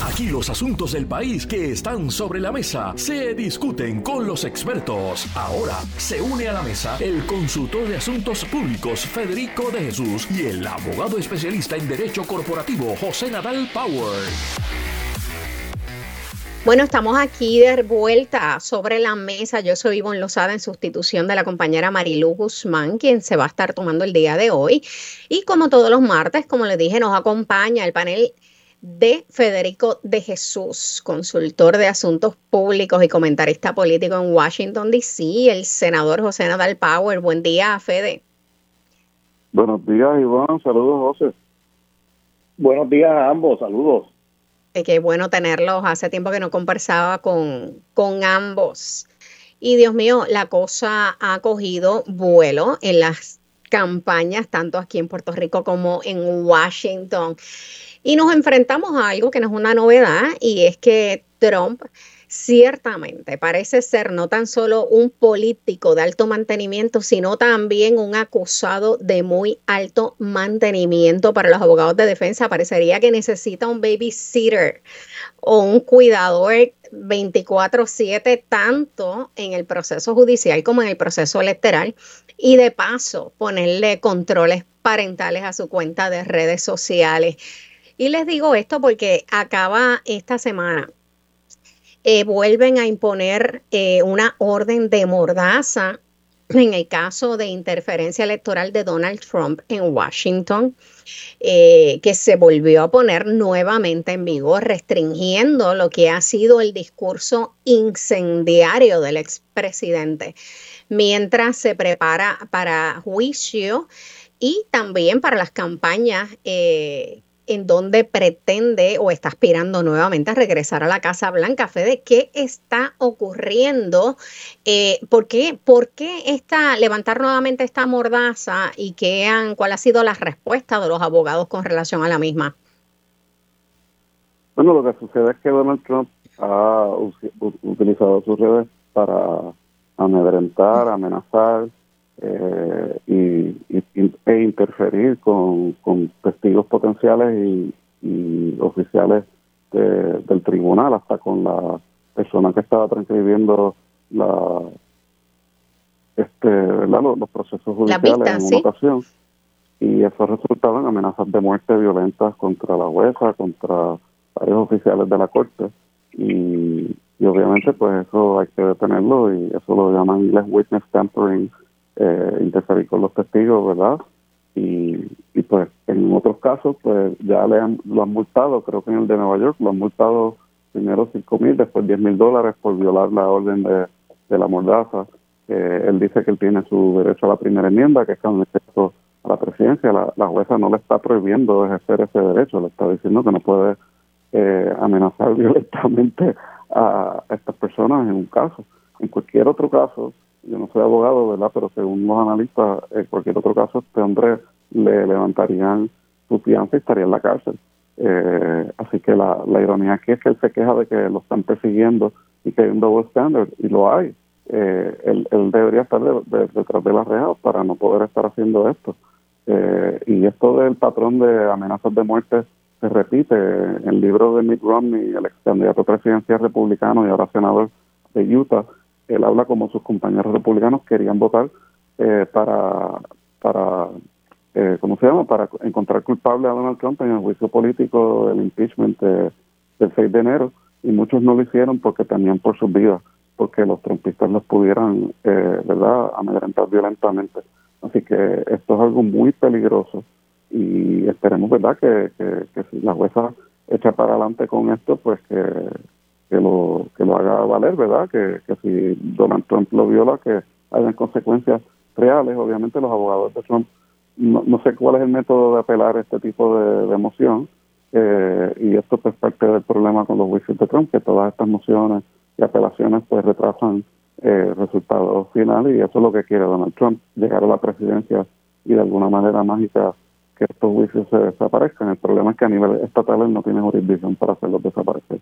Aquí los asuntos del país que están sobre la mesa se discuten con los expertos. Ahora se une a la mesa el consultor de asuntos públicos Federico de Jesús y el abogado especialista en derecho corporativo José Nadal Power. Bueno, estamos aquí de vuelta sobre la mesa. Yo soy Ivonne Lozada en sustitución de la compañera Marilu Guzmán, quien se va a estar tomando el día de hoy. Y como todos los martes, como les dije, nos acompaña el panel de Federico de Jesús, consultor de asuntos públicos y comentarista político en Washington, D.C., el senador José Nadal Power. Buen día, Fede. Buenos días, Iván. Saludos, José. Buenos días a ambos. Saludos. Eh, qué bueno tenerlos. Hace tiempo que no conversaba con, con ambos. Y Dios mío, la cosa ha cogido vuelo en las campañas, tanto aquí en Puerto Rico como en Washington. Y nos enfrentamos a algo que no es una novedad y es que Trump ciertamente parece ser no tan solo un político de alto mantenimiento, sino también un acusado de muy alto mantenimiento para los abogados de defensa. Parecería que necesita un babysitter o un cuidador 24/7 tanto en el proceso judicial como en el proceso electoral y de paso ponerle controles parentales a su cuenta de redes sociales. Y les digo esto porque acaba esta semana eh, vuelven a imponer eh, una orden de mordaza en el caso de interferencia electoral de Donald Trump en Washington, eh, que se volvió a poner nuevamente en vigor, restringiendo lo que ha sido el discurso incendiario del expresidente, mientras se prepara para juicio y también para las campañas en donde pretende o está aspirando nuevamente a regresar a la Casa Blanca. Fede, ¿qué está ocurriendo? Eh, ¿por, qué, ¿Por qué está, levantar nuevamente esta mordaza y qué han, cuál ha sido la respuesta de los abogados con relación a la misma? Bueno, lo que sucede es que Donald Trump ha utilizado sus redes para amedrentar, amenazar, eh, y, e interferir con, testigos potenciales y, oficiales del tribunal, hasta con la persona que estaba transcribiendo la este Los, procesos judiciales en una ocasión. Y eso resultado en amenazas de muerte violentas contra la jueza, contra varios oficiales de la corte. Y, y obviamente pues eso hay que detenerlo y eso lo llaman inglés witness tampering eh, interferir con los testigos, ¿verdad? Y, y pues en otros casos, pues ya le han, lo han multado, creo que en el de Nueva York lo han multado primero 5 mil, después 10 mil dólares por violar la orden de, la mordaza. Eh, él dice que él tiene su derecho a la primera enmienda, que es con respecto a la presidencia. La, la, jueza no le está prohibiendo ejercer ese derecho, le está diciendo que no puede eh, amenazar violentamente a estas personas en un caso. En cualquier otro caso, yo no soy abogado, ¿verdad? Pero según los analistas, en cualquier otro caso, este hombre le levantarían su fianza y estaría en la cárcel. Eh, así que la, la ironía aquí es que él se queja de que lo están persiguiendo y que hay un double standard, y lo hay. Eh, él, debería estar detrás de las rejas para no poder estar haciendo esto. Eh, y esto del patrón de amenazas de muerte se repite en el libro de Mitt Romney, el ex candidato presidencial republicano y ahora senador de Utah, él habla como sus compañeros republicanos querían votar eh, para, para eh, ¿cómo se llama?, para encontrar culpable a Donald Trump en el juicio político del impeachment del 6 de enero, y muchos no lo hicieron porque temían por sus vidas, porque los trumpistas los pudieran, eh, ¿verdad?, amedrentar violentamente. Así que esto es algo muy peligroso y esperemos, ¿verdad?, que, que, que si la jueza echa para adelante con esto, pues que que lo, que lo haga valer, ¿verdad? Que, que si Donald Trump lo viola, que hayan consecuencias reales. Obviamente los abogados de Trump, no, no sé cuál es el método de apelar este tipo de, emoción, eh, y esto pues parte del problema con los juicios de Trump, que todas estas mociones y apelaciones pues retrasan eh, resultados finales, y eso es lo que quiere Donald Trump, llegar a la presidencia y de alguna manera mágica que estos juicios se desaparezcan. El problema es que a nivel estatal él no tiene jurisdicción para hacerlos desaparecer.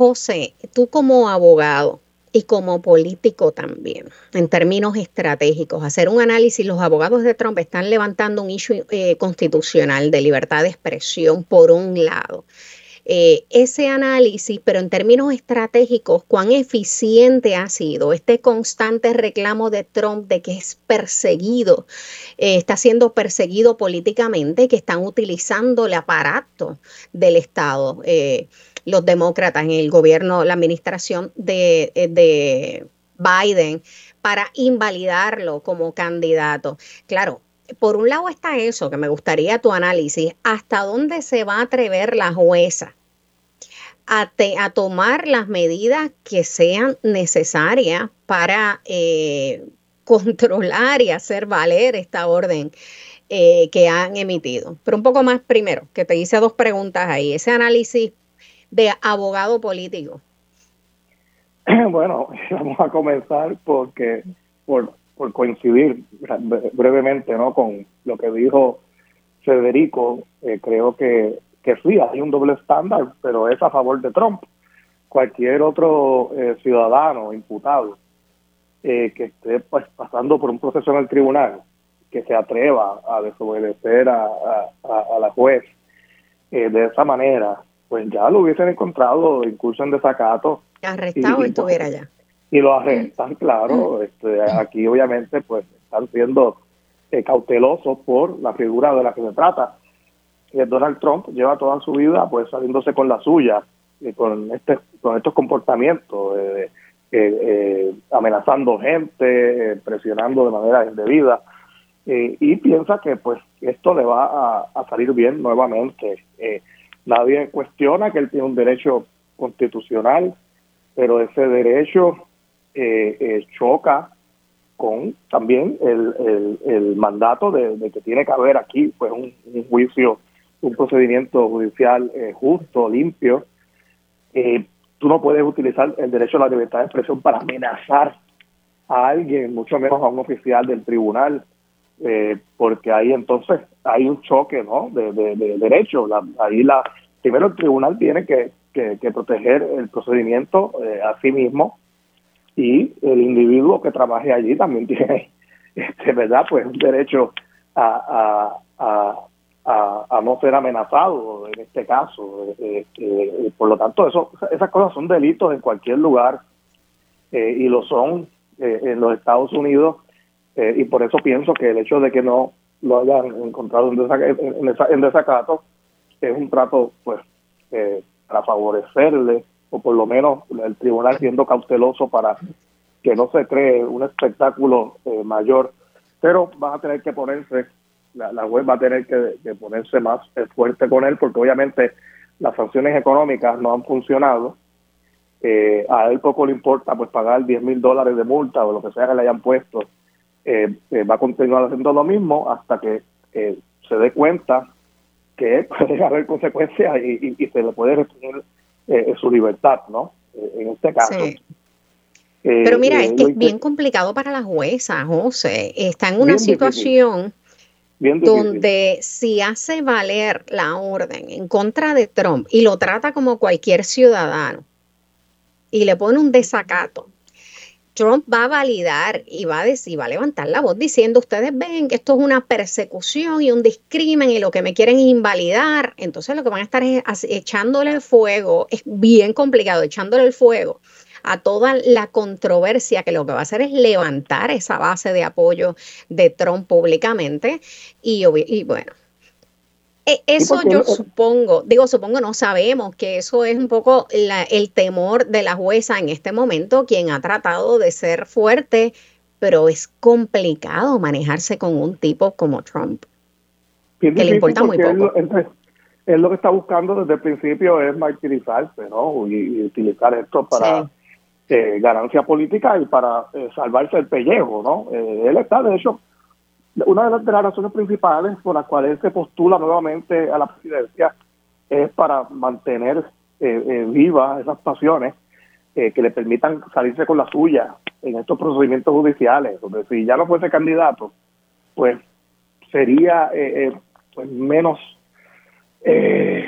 José, tú como abogado y como político también, en términos estratégicos, hacer un análisis, los abogados de Trump están levantando un issue eh, constitucional de libertad de expresión por un lado. Eh, ese análisis, pero en términos estratégicos, cuán eficiente ha sido este constante reclamo de Trump de que es perseguido, eh, está siendo perseguido políticamente, que están utilizando el aparato del Estado los demócratas en el gobierno, la administración de, eh, de Biden para invalidarlo como candidato. Claro, por un lado está eso, que me gustaría tu análisis, hasta dónde se va a atrever la jueza a, a tomar las medidas que sean necesarias para eh, controlar y hacer valer esta orden eh, que han emitido. Pero un poco más primero, que te hice dos preguntas ahí. Ese análisis de abogado político? Bueno, vamos a comenzar porque por, por coincidir brevemente no con lo que dijo Federico, eh, creo que, que sí, hay un doble estándar, pero es a favor de Trump. Cualquier otro eh, ciudadano imputado eh, que esté pues, pasando por un proceso en el tribunal, que se atreva a desobedecer a, a, a la juez de esa manera, pues ya lo hubiesen encontrado incluso en desacato. Arrestado y, estuviera ya. Y lo arrestan, claro. Este, aquí obviamente pues están siendo eh, cautelosos por la figura de la que se trata. que Donald Trump lleva toda su vida pues saliéndose con la suya, y con este con estos comportamientos de, amenazando gente, presionando de manera indebida. y piensa que pues esto le va a, salir bien nuevamente. Nadie cuestiona que él tiene un derecho constitucional, pero ese derecho choca con también el, el, mandato de, que tiene que haber aquí pues un, juicio, un procedimiento judicial eh, justo, limpio. Eh, tú no puedes utilizar el derecho a la libertad de expresión para amenazar a alguien, mucho menos a un oficial del tribunal, eh, porque ahí entonces hay un choque ¿no? de, de, derechos. ahí la, primero el tribunal tiene que, que, proteger el procedimiento a sí mismo y el individuo que trabaje allí también tiene, este, ¿verdad? Pues un derecho a, a, a, no ser amenazado en este caso. Eh, eh, por lo tanto, eso, esas cosas son delitos en cualquier lugar eh, y lo son en los Estados Unidos y por eso pienso que el hecho de que no lo hayan encontrado en, en, desacato es un trato pues para favorecerle o por lo menos el tribunal siendo cauteloso para que no se cree un espectáculo eh, mayor, pero van a tener que ponerse, la, web va a tener que, ponerse más eh, fuerte con él, porque obviamente las sanciones económicas no han funcionado. Eh, a él poco le importa pues pagar 10 mil dólares de multa o lo que sea que le hayan puesto. Va a continuar haciendo lo mismo hasta que se dé cuenta que puede haber consecuencias y, y se le puede restringir eh, su libertad, ¿no? Eh, en este caso. Eh, Pero mira, es que es bien complicado para la jueza, José. Está en una situación donde si hace valer la orden en contra de Trump y lo trata como cualquier ciudadano y le pone un desacato, Trump va a validar y va a decir, va a levantar la voz diciendo, ustedes ven que esto es una persecución y un discrimen y lo que me quieren invalidar. Entonces lo que van a estar es echándole el fuego, es bien complicado, echándole el fuego a toda la controversia que lo que va a hacer es levantar esa base de apoyo de Trump públicamente y, y bueno, eso yo supongo, digo supongo, no sabemos que eso es un poco el temor de la jueza en este momento, quien ha tratado de ser fuerte, pero es complicado manejarse con un tipo como Trump, que le importa muy poco. Él, lo que está buscando desde el principio es martirizarse, ¿no? Y, utilizar esto para eh, ganancia política y para eh, salvarse el pellejo, ¿no? Eh, él está, de hecho, una de las, razones principales por las cuales se postula nuevamente a la presidencia es para mantener eh, eh, vivas esas pasiones eh, que le permitan salirse con la suya en estos procedimientos judiciales, donde si ya no fuese candidato, pues sería pues menos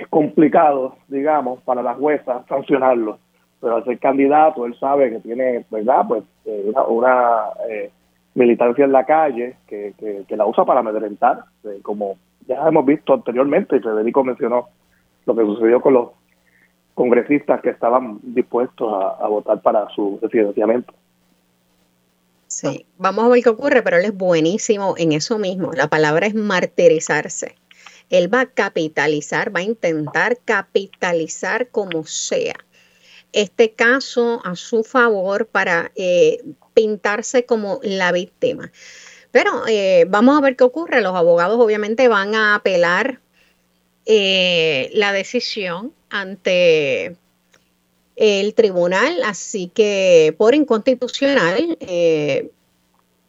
complicado, digamos, para la jueza sancionarlo. Pero al ser candidato, él sabe que tiene, ¿verdad? Pues una, una militancia en la calle que, que, la usa para amedrentar, eh, como ya hemos visto anteriormente, y Federico mencionó lo que sucedió con los congresistas que estaban dispuestos a, votar para su residenciamiento. Sí, vamos a ver qué ocurre, pero él es buenísimo en eso mismo. La palabra es martirizarse. Él va a capitalizar, va a intentar capitalizar como sea este caso a su favor para eh, pintarse como la víctima. Pero eh, vamos a ver qué ocurre. Los abogados obviamente van a apelar eh, la decisión ante el tribunal, así que por inconstitucional eh,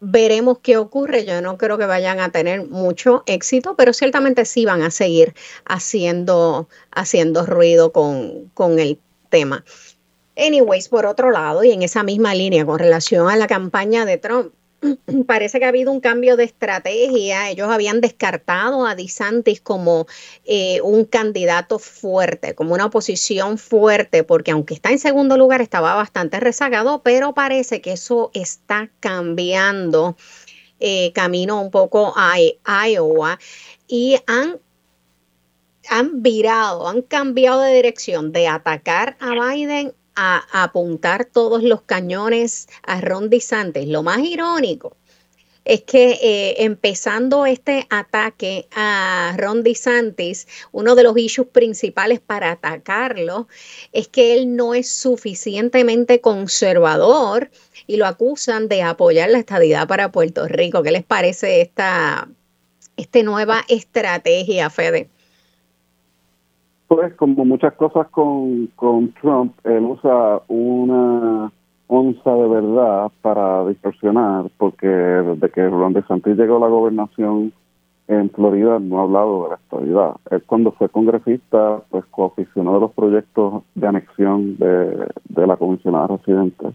veremos qué ocurre. Yo no creo que vayan a tener mucho éxito, pero ciertamente sí van a seguir haciendo, haciendo ruido con, con el tema. Anyways, por otro lado, y en esa misma línea con relación a la campaña de Trump, parece que ha habido un cambio de estrategia. Ellos habían descartado a DeSantis como eh, un candidato fuerte, como una oposición fuerte, porque aunque está en segundo lugar, estaba bastante rezagado, pero parece que eso está cambiando eh, camino un poco a, a Iowa y han han virado, han cambiado de dirección de atacar a Biden a, apuntar todos los cañones a Ron. Lo más irónico es que eh, empezando este ataque a Ron DeSantis, uno de los issues principales para atacarlo es que él no es suficientemente conservador y lo acusan de apoyar la estadidad para Puerto Rico. ¿Qué les parece esta, esta nueva estrategia, Fede? Pues como muchas cosas con, con Trump, él usa una onza de verdad para distorsionar, porque desde que Ron DeSantis llegó a la gobernación en Florida no ha hablado de la estabilidad. Él cuando fue congresista, pues coaficionó de los proyectos de anexión de, de la comisionada residente,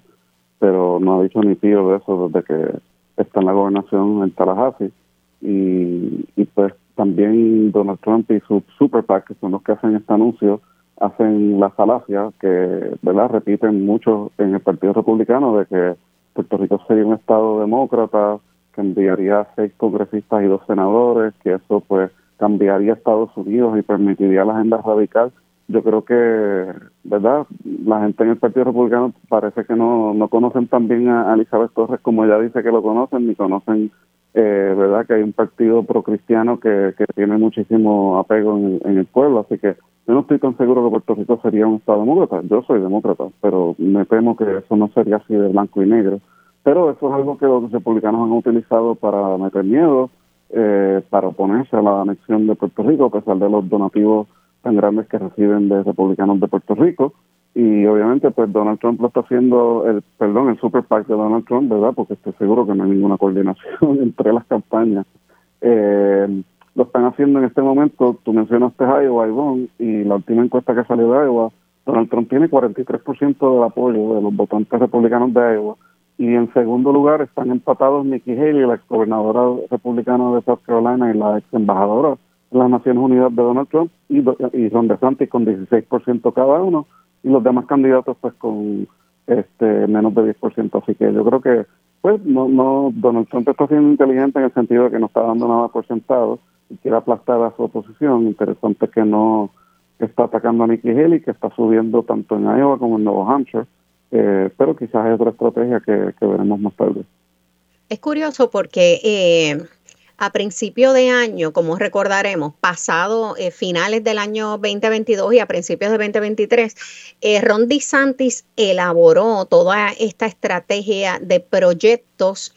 pero no ha dicho ni tío de eso desde que está en la gobernación en Tallahassee. Y pues también Donald Trump y su Super PAC, que son los que hacen este anuncio, hacen la falacia que verdad repiten mucho en el Partido Republicano de que Puerto Rico sería un estado demócrata que enviaría seis congresistas y dos senadores que eso pues cambiaría Estados Unidos y permitiría la agenda radical. Yo creo que verdad la gente en el Partido Republicano parece que no, no conocen tan bien a Elizabeth Torres como ella dice que lo conocen ni conocen eh, verdad que hay un partido pro-cristiano que, que tiene muchísimo apego en, en el pueblo así que yo no estoy tan seguro que Puerto Rico sería un Estado demócrata. Yo soy demócrata, pero me temo que eso no sería así de blanco y negro. Pero eso es algo que los republicanos han utilizado para meter miedo, eh, para oponerse a la anexión de Puerto Rico, a pesar de los donativos tan grandes que reciben de republicanos de Puerto Rico. Y obviamente, pues Donald Trump lo está haciendo, el, perdón, el super PAC de Donald Trump, ¿verdad? Porque estoy seguro que no hay ninguna coordinación entre las campañas. Eh, lo están haciendo en este momento. Tú mencionaste Iowa, Ivonne, y la última encuesta que salió de Iowa, Donald Trump tiene 43% del apoyo de los votantes republicanos de Iowa. Y en segundo lugar están empatados Nikki Haley, la ex gobernadora republicana de South Carolina y la ex embajadora de las Naciones Unidas de Donald Trump, y, y Ron DeSantis con 16% cada uno, y los demás candidatos pues con este menos de 10%. Así que yo creo que pues no, no Donald Trump está siendo inteligente en el sentido de que no está dando nada por sentado y quiere aplastar a su oposición. Interesante que no está atacando a Nikki Haley, que está subiendo tanto en Iowa como en Nuevo Hampshire, eh, pero quizás es otra estrategia que, veremos más tarde. Es curioso porque eh, a principio de año, como recordaremos, pasado eh, finales del año 2022 y a principios de 2023, Ron DeSantis elaboró toda esta estrategia de proyectos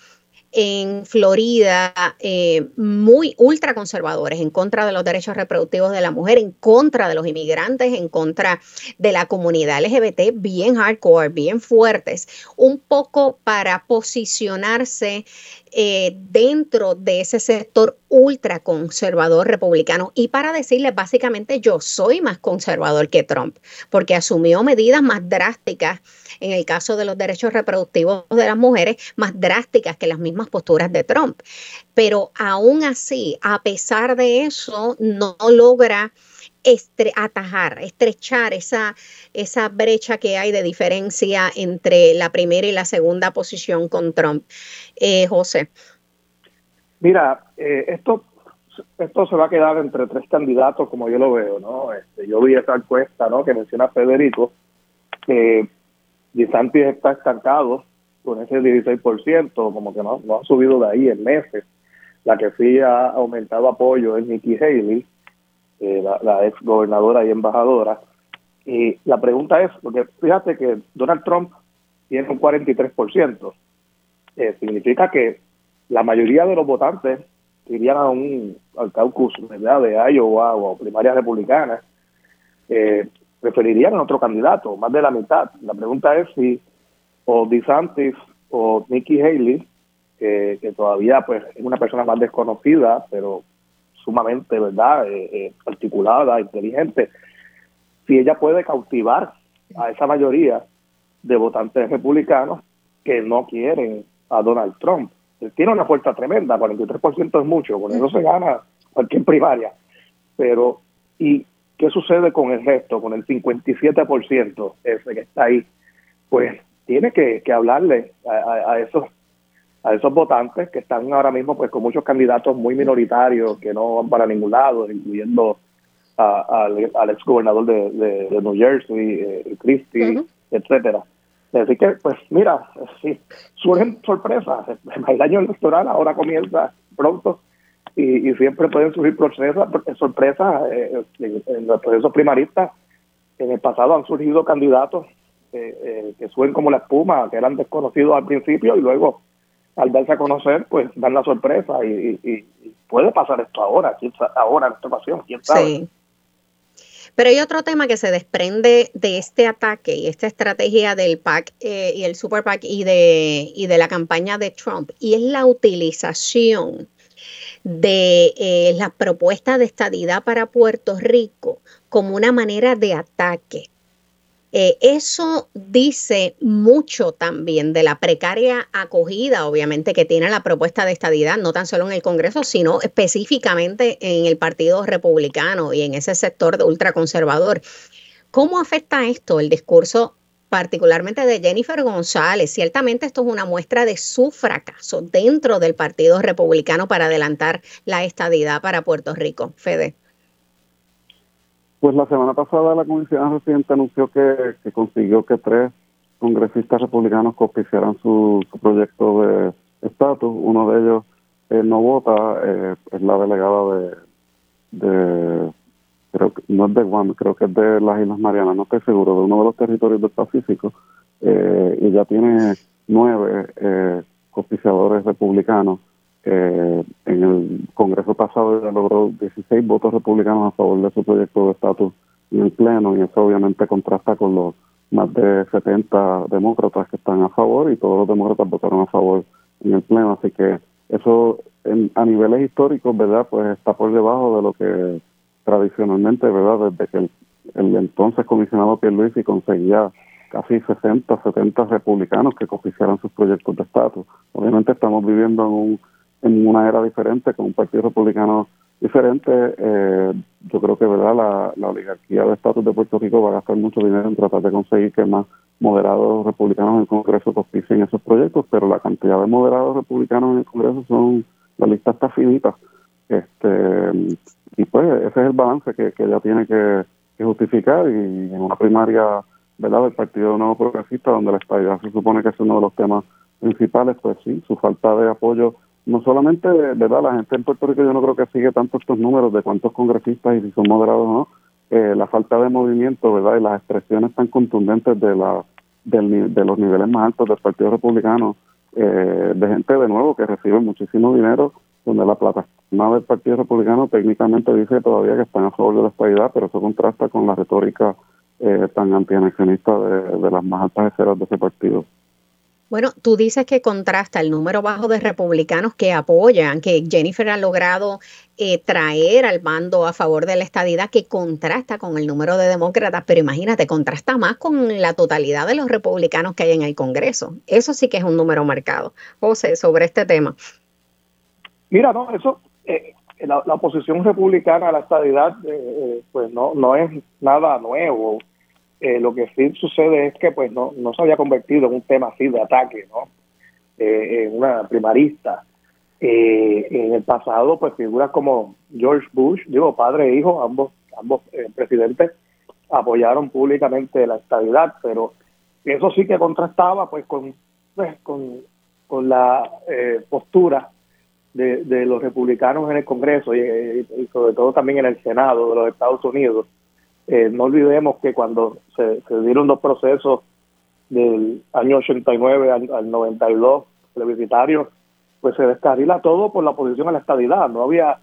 en Florida eh, muy ultraconservadores en contra de los derechos reproductivos de la mujer, en contra de los inmigrantes, en contra de la comunidad LGBT, bien hardcore, bien fuertes, un poco para posicionarse eh, dentro de ese sector ultraconservador republicano y para decirles básicamente yo soy más conservador que Trump, porque asumió medidas más drásticas en el caso de los derechos reproductivos de las mujeres, más drásticas que las mismas posturas de Trump. Pero aún así, a pesar de eso, no logra atajar, estrechar esa, esa brecha que hay de diferencia entre la primera y la segunda posición con Trump. Eh, José. Mira, eh, esto esto se va a quedar entre tres candidatos, como yo lo veo, ¿no? Este, yo vi esa encuesta, ¿no? Que menciona Federico, que DeSantis está estancado con ese 16%, como que no, no ha subido de ahí en meses. La que sí ha aumentado apoyo es Nikki Haley, eh, la, ex gobernadora y embajadora. Y la pregunta es, porque fíjate que Donald Trump tiene un 43%, eh, significa que la mayoría de los votantes irían a un, al caucus ¿verdad? de Iowa o primarias republicanas, eh, preferirían a otro candidato, más de la mitad. La pregunta es si o DeSantis o Nikki Haley, que todavía pues es una persona más desconocida, pero sumamente, ¿verdad?, eh, eh, articulada, inteligente, si ella puede cautivar a esa mayoría de votantes republicanos que no quieren a Donald Trump. Él tiene una fuerza tremenda, 43% es mucho, con eso se gana cualquier primaria. Pero, ¿y qué sucede con el resto, con el 57% ese que está ahí? Pues tiene que, hablarle a, a esos a esos votantes que están ahora mismo pues con muchos candidatos muy minoritarios que no van para ningún lado, incluyendo al, ex gobernador de, New Jersey, eh, Christie, etcétera. Así que, pues mira, sí, surgen sorpresas. El año electoral ahora comienza pronto y, siempre pueden surgir sorpresas eh, en los procesos primaristas. En el pasado han surgido candidatos eh, eh, que suben como la espuma, que eran desconocidos al principio y luego al darse a conocer, pues dan la sorpresa y, puede pasar esto ahora, ahora en esta ocasión, quién sabe. Sí. Pero hay otro tema que se desprende de este ataque y esta estrategia del PAC eh, y el Super PAC y de, y de la campaña de Trump, y es la utilización de eh, la propuesta de estadidad para Puerto Rico como una manera de ataque eh, eso dice mucho también de la precaria acogida, obviamente, que tiene la propuesta de estadidad, no tan solo en el Congreso, sino específicamente en el Partido Republicano y en ese sector ultraconservador. ¿Cómo afecta esto el discurso particularmente de Jennifer González? Ciertamente esto es una muestra de su fracaso dentro del Partido Republicano para adelantar la estadidad para Puerto Rico. Fede. Pues la semana pasada la Comisión Residente anunció que, consiguió que tres congresistas republicanos copiciaran su, proyecto de estatus. Uno de ellos eh, no vota, eh, es la delegada de, de, creo no es de Guam, creo que es de las Islas Marianas, no estoy seguro, de uno de los territorios del Pacífico, eh, y ya tiene nueve eh, copiciadores republicanos en el Congreso pasado ya logró 16 votos republicanos a favor de su proyecto de estatus en el Pleno y eso obviamente contrasta con los más de 70 demócratas que están a favor y todos los demócratas votaron a favor en el Pleno, así que eso a niveles históricos, ¿verdad? Pues está por debajo de lo que tradicionalmente, ¿verdad? Desde que el, entonces comisionado Pierluisi conseguía casi 60, 70 republicanos que copiciaran sus proyectos de estatus. Obviamente estamos viviendo en un en una era diferente, con un partido republicano diferente, eh, yo creo que verdad la, oligarquía de estatus de Puerto Rico va a gastar mucho dinero en tratar de conseguir que más moderados republicanos en el Congreso auspicien esos proyectos, pero la cantidad de moderados republicanos en el Congreso son, la lista está finita. Este, y pues ese es el balance que, que ella tiene que, justificar y en una primaria verdad del Partido Nuevo Progresista, donde la estabilidad se supone que es uno de los temas principales, pues sí, su falta de apoyo no solamente, ¿verdad? La gente en Puerto Rico yo no creo que sigue tanto estos números de cuántos congresistas y si son moderados o no. Eh, la falta de movimiento, ¿verdad? Y las expresiones tan contundentes de la de los niveles más altos del Partido Republicano, eh, de gente de nuevo que recibe muchísimo dinero, donde la plataforma del Partido Republicano técnicamente dice todavía que están a favor de la estabilidad, pero eso contrasta con la retórica eh, tan antianexionista de, de las más altas esferas de ese partido. Bueno, tú dices que contrasta el número bajo de republicanos que apoyan, que Jennifer ha logrado eh, traer al bando a favor de la estadidad, que contrasta con el número de demócratas, pero imagínate, contrasta más con la totalidad de los republicanos que hay en el Congreso. Eso sí que es un número marcado. José, sobre este tema. Mira, no, eso, eh, la, oposición republicana a la estadidad, eh, pues no, no es nada nuevo eh, lo que sí sucede es que pues no, no se había convertido en un tema así de ataque, ¿no? Eh, en una primarista. Eh, en el pasado, pues figuras como George Bush, digo, padre e hijo, ambos, ambos presidentes apoyaron públicamente la estabilidad, pero eso sí que contrastaba pues con, pues, con, con la postura de, de, los republicanos en el Congreso y, sobre todo también en el Senado de los Estados Unidos, eh, no olvidemos que cuando se, dieron dos procesos del año 89 al, 92 plebiscitarios, pues se descarrila todo por la oposición a la estabilidad. No había,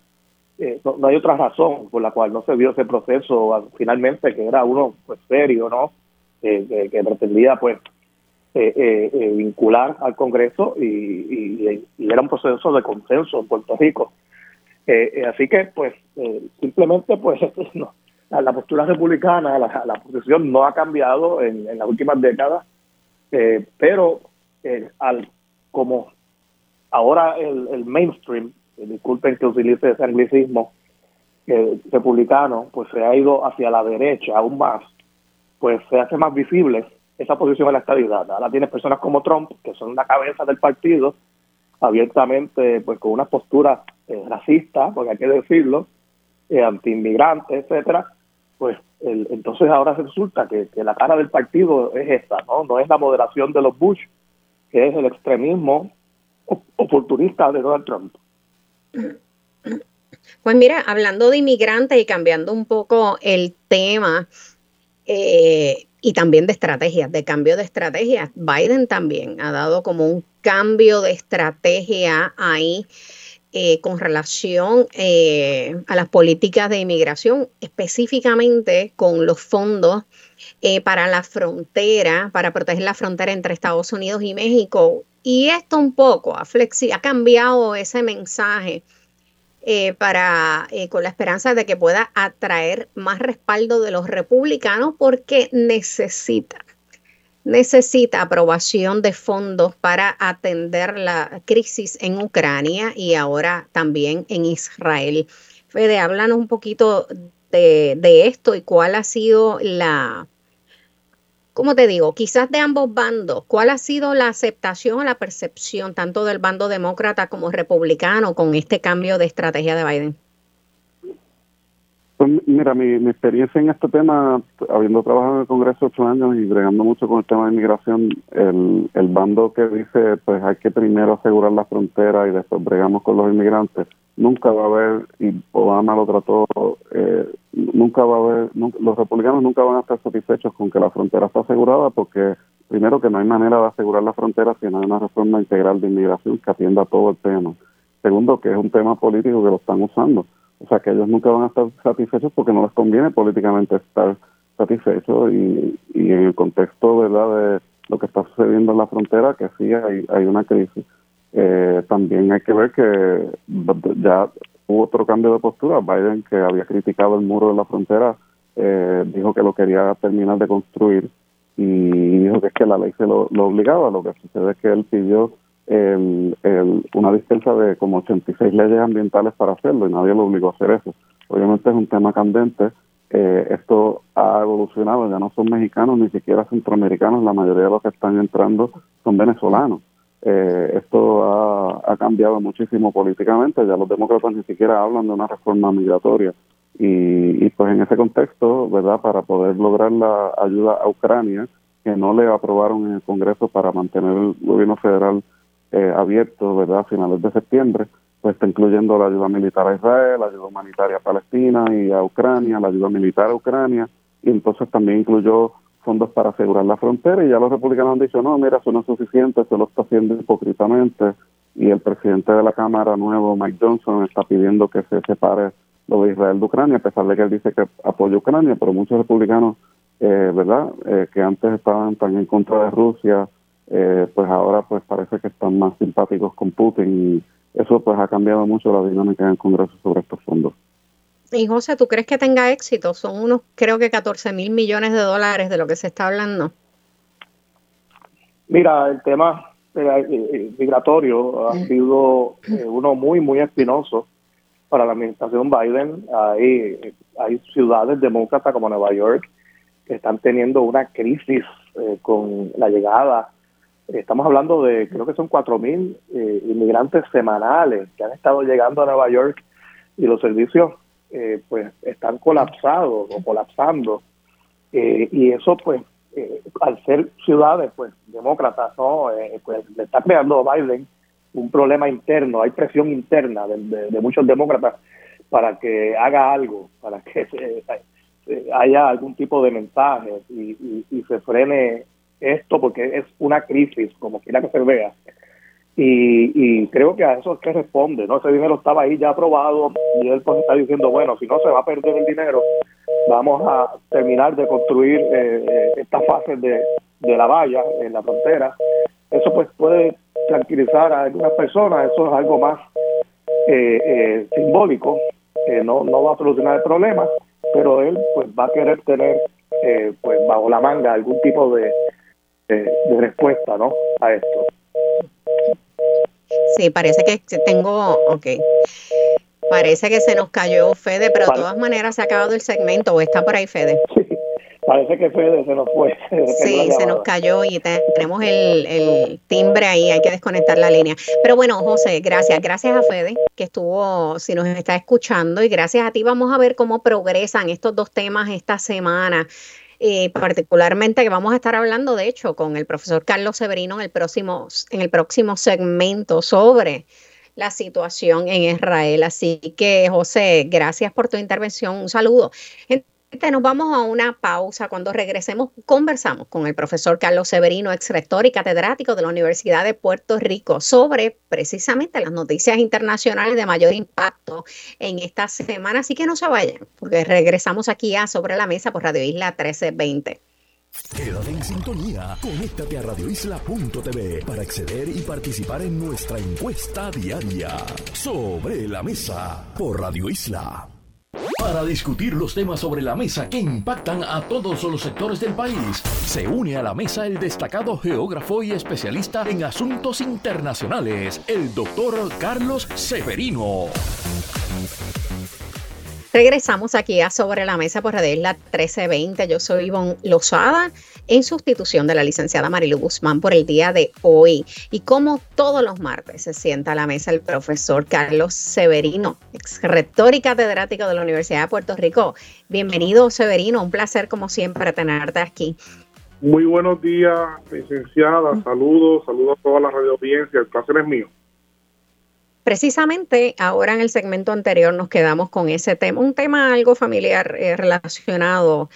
eh, no, hay otra razón por la cual no se vio ese proceso finalmente, que era uno pues serio, ¿no? que pretendía pues eh, vincular al Congreso y, era un proceso de consenso en Puerto Rico. así que pues simplemente pues no, la, postura republicana, la, la, posición no ha cambiado en, las últimas décadas, eh, pero eh, al como ahora el, mainstream, eh, disculpen que utilice ese anglicismo, republicano, pues se ha ido hacia la derecha aún más, pues se hace más visible esa posición en la estabilidad. Ahora tienes personas como Trump, que son la cabeza del partido, abiertamente, pues con una postura racista, porque hay que decirlo, anti-inmigrante, etcétera, pues entonces ahora resulta que, la cara del partido es esta, ¿no? No es la moderación de los Bush, que es el extremismo oportunista de Donald Trump. Pues mira, hablando de inmigrantes y cambiando un poco el tema eh, y también de estrategias, de cambio de estrategias, Biden también ha dado como un cambio de estrategia ahí eh, con relación eh, a las políticas de inmigración, específicamente con los fondos eh, para la frontera, para proteger la frontera entre Estados Unidos y México. Y esto un poco ha, ha cambiado ese mensaje para, con la esperanza de que pueda atraer más respaldo de los republicanos porque necesita necesita aprobación de fondos para atender la crisis en Ucrania y ahora también en Israel. Fede, háblanos un poquito de, esto y cuál ha sido la, ¿cómo te digo? Quizás de ambos bandos, ¿cuál ha sido la aceptación o la percepción tanto del bando demócrata como republicano con este cambio de estrategia de Biden? Pues mira, mi, experiencia en este tema, habiendo trabajado en el Congreso ocho años y bregando mucho con el tema de inmigración, el, el bando que dice pues hay que primero asegurar la frontera y después bregamos con los inmigrantes, nunca va a haber, y Obama lo trató, eh, nunca va a haber, los republicanos nunca van a estar satisfechos con que la frontera está asegurada porque primero que no hay manera de asegurar la frontera si no hay una reforma integral de inmigración que atienda todo el tema. Segundo, que es un tema político que lo están usando o sea, que ellos nunca van a estar satisfechos porque no les conviene políticamente estar satisfechos y, y en el contexto, ¿verdad?, de lo que está sucediendo en la frontera, que sí hay, hay una crisis. Eh, también hay que ver que ya hubo otro cambio de postura. Biden, que había criticado el muro de la frontera, eh, dijo que lo quería terminar de construir y dijo que es que la ley se lo, lo obligaba. Lo que sucede es que él pidió el, una dispensa de como 86 leyes ambientales para hacerlo y nadie lo obligó a hacer eso. Obviamente es un tema candente. Eh, esto ha evolucionado, ya no son mexicanos ni siquiera centroamericanos, la mayoría de los que están entrando son venezolanos. Eh, esto ha, cambiado muchísimo políticamente, ya los demócratas ni siquiera hablan de una reforma migratoria. Y, y pues en ese contexto, ¿verdad? Para poder lograr la ayuda a Ucrania, que no le aprobaron en el Congreso para mantener el gobierno federal eh, abierto, ¿verdad?, a finales de septiembre, pues está incluyendo la ayuda militar a Israel, la ayuda humanitaria a Palestina y a Ucrania, la ayuda militar a Ucrania, y entonces también incluyó fondos para asegurar la frontera, y ya los republicanos han dicho, no, mira, eso no es suficiente, eso lo está haciendo hipócritamente, y el presidente de la Cámara nuevo, Mike Johnson, está pidiendo que se separe lo de Israel de Ucrania, a pesar de que él dice que apoya Ucrania, pero muchos republicanos, eh, ¿verdad?, eh, que antes estaban tan en contra de Rusia, eh, pues ahora pues parece que están más simpáticos con Putin y eso pues ha cambiado mucho la dinámica en el Congreso sobre estos fondos. Y José, ¿tú crees que tenga éxito? Son unos, creo que 14 mil millones de dólares de lo que se está hablando. Mira, el tema eh, eh, migratorio ha sido uno muy, muy espinoso para la administración Biden. Hay, hay ciudades demócratas como Nueva York que están teniendo una crisis con la llegada Estamos hablando de, creo que son 4.000 eh, inmigrantes semanales que han estado llegando a Nueva York y los servicios eh, pues están colapsados o colapsando. Eh, y eso pues eh, al ser ciudades pues demócratas, ¿no? pues le está creando a Biden un problema interno, hay presión interna de, muchos demócratas para que haga algo, para que haya algún tipo de mensaje y se frene esto porque es una crisis, como quiera que se vea. Y, y creo que a eso es que responde, ¿no? Ese dinero estaba ahí ya aprobado y él pues está diciendo, bueno, si no se va a perder el dinero, vamos a terminar de construir eh, eh estas fases de, de la valla en la frontera. Eso pues puede tranquilizar a algunas personas, eso es algo más eh, eh, simbólico, que no, no va a solucionar el problema, pero él pues va a querer tener pues bajo la manga algún tipo de, de, respuesta ¿no? a esto. Sí, parece que tengo, ok. Parece que se nos cayó Fede, pero de todas maneras se ha acabado el segmento o está por ahí Fede. Parece que Fede se nos fue. Sí, se nos cayó y tenemos el, el, timbre ahí, hay que desconectar la línea. Pero bueno, José, gracias. Gracias a Fede que estuvo, si nos está escuchando, y gracias a ti vamos a ver cómo progresan estos dos temas esta semana. Eh, particularmente que vamos a estar hablando, de hecho, con el profesor Carlos Severino en el próximo, en el próximo segmento sobre la situación en Israel. Así que, José, gracias por tu intervención. Un saludo. Nos vamos a una pausa. Cuando regresemos, conversamos con el profesor Carlos Severino, ex rector y catedrático de la Universidad de Puerto Rico, sobre precisamente las noticias internacionales de mayor impacto en esta semana. Así que no se vayan, porque regresamos aquí a Sobre la Mesa por Radio Isla 1320. Quédate en sintonía. Conéctate a radioisla.tv para acceder y participar en nuestra encuesta diaria. Sobre la Mesa por Radio Isla. Para discutir los temas sobre la mesa que impactan a todos los sectores del país, se une a la mesa el destacado geógrafo y especialista en asuntos internacionales, el doctor Carlos Severino. Regresamos aquí a Sobre la Mesa por Radio Isla 1320. Yo soy Ivonne Lozada en sustitución de la licenciada Marilu Guzmán por el día de hoy. Y como todos los martes se sienta a la mesa el profesor Carlos Severino, ex rector y catedrático de la Universidad de Puerto Rico. Bienvenido, Severino. Un placer, como siempre, tenerte aquí. Muy buenos días, licenciada. Saludos, saludos a toda la radio audiencia. El placer es mío. Precisamente ahora en el segmento anterior nos quedamos con ese tema, un tema algo familiar eh, relacionado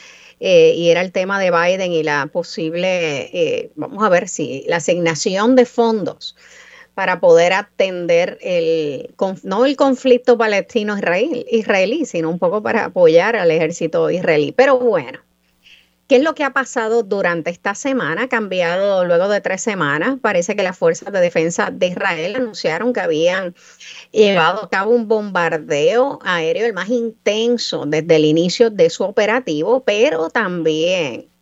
eh, y era el tema de Biden y la posible, eh, vamos a ver si la asignación de fondos para poder atender el, no el conflicto palestino-israelí, sino un poco para apoyar al ejército israelí. Pero bueno, ¿Qué es lo que ha pasado durante esta semana? Ha cambiado luego de tres semanas. Parece que las fuerzas de defensa de Israel anunciaron que habían llevado a cabo un bombardeo aéreo el más intenso desde el inicio de su operativo, pero también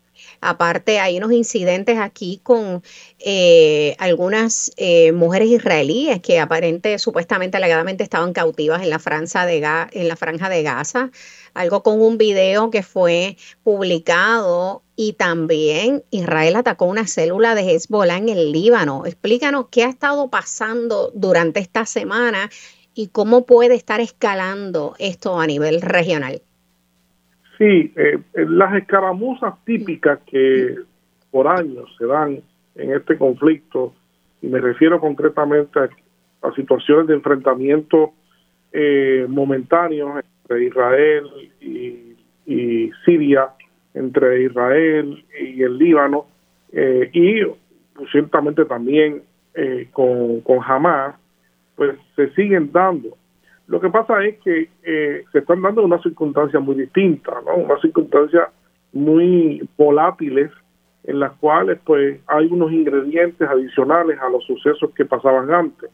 Aparte, hay unos incidentes aquí con eh, algunas eh, mujeres israelíes que aparentemente, supuestamente, alegadamente estaban cautivas en la franja de Gaza algo con un video que fue publicado y también Israel atacó una célula de Hezbollah en el Líbano. Explícanos qué ha estado pasando durante esta semana y cómo puede estar escalando esto a nivel regional. Sí, eh, las escaramuzas típicas que por años se dan en este conflicto, y me refiero concretamente a, situaciones de enfrentamiento eh, momentáneos entre Israel y, Siria, entre Israel y el Líbano, eh, y ciertamente también eh, con, con Hamas, pues se siguen dando. Lo que pasa es que eh, se están dando unas circunstancias muy distintas, ¿no? unas circunstancias muy volátiles en las cuales pues hay unos ingredientes adicionales a los sucesos que pasaban antes.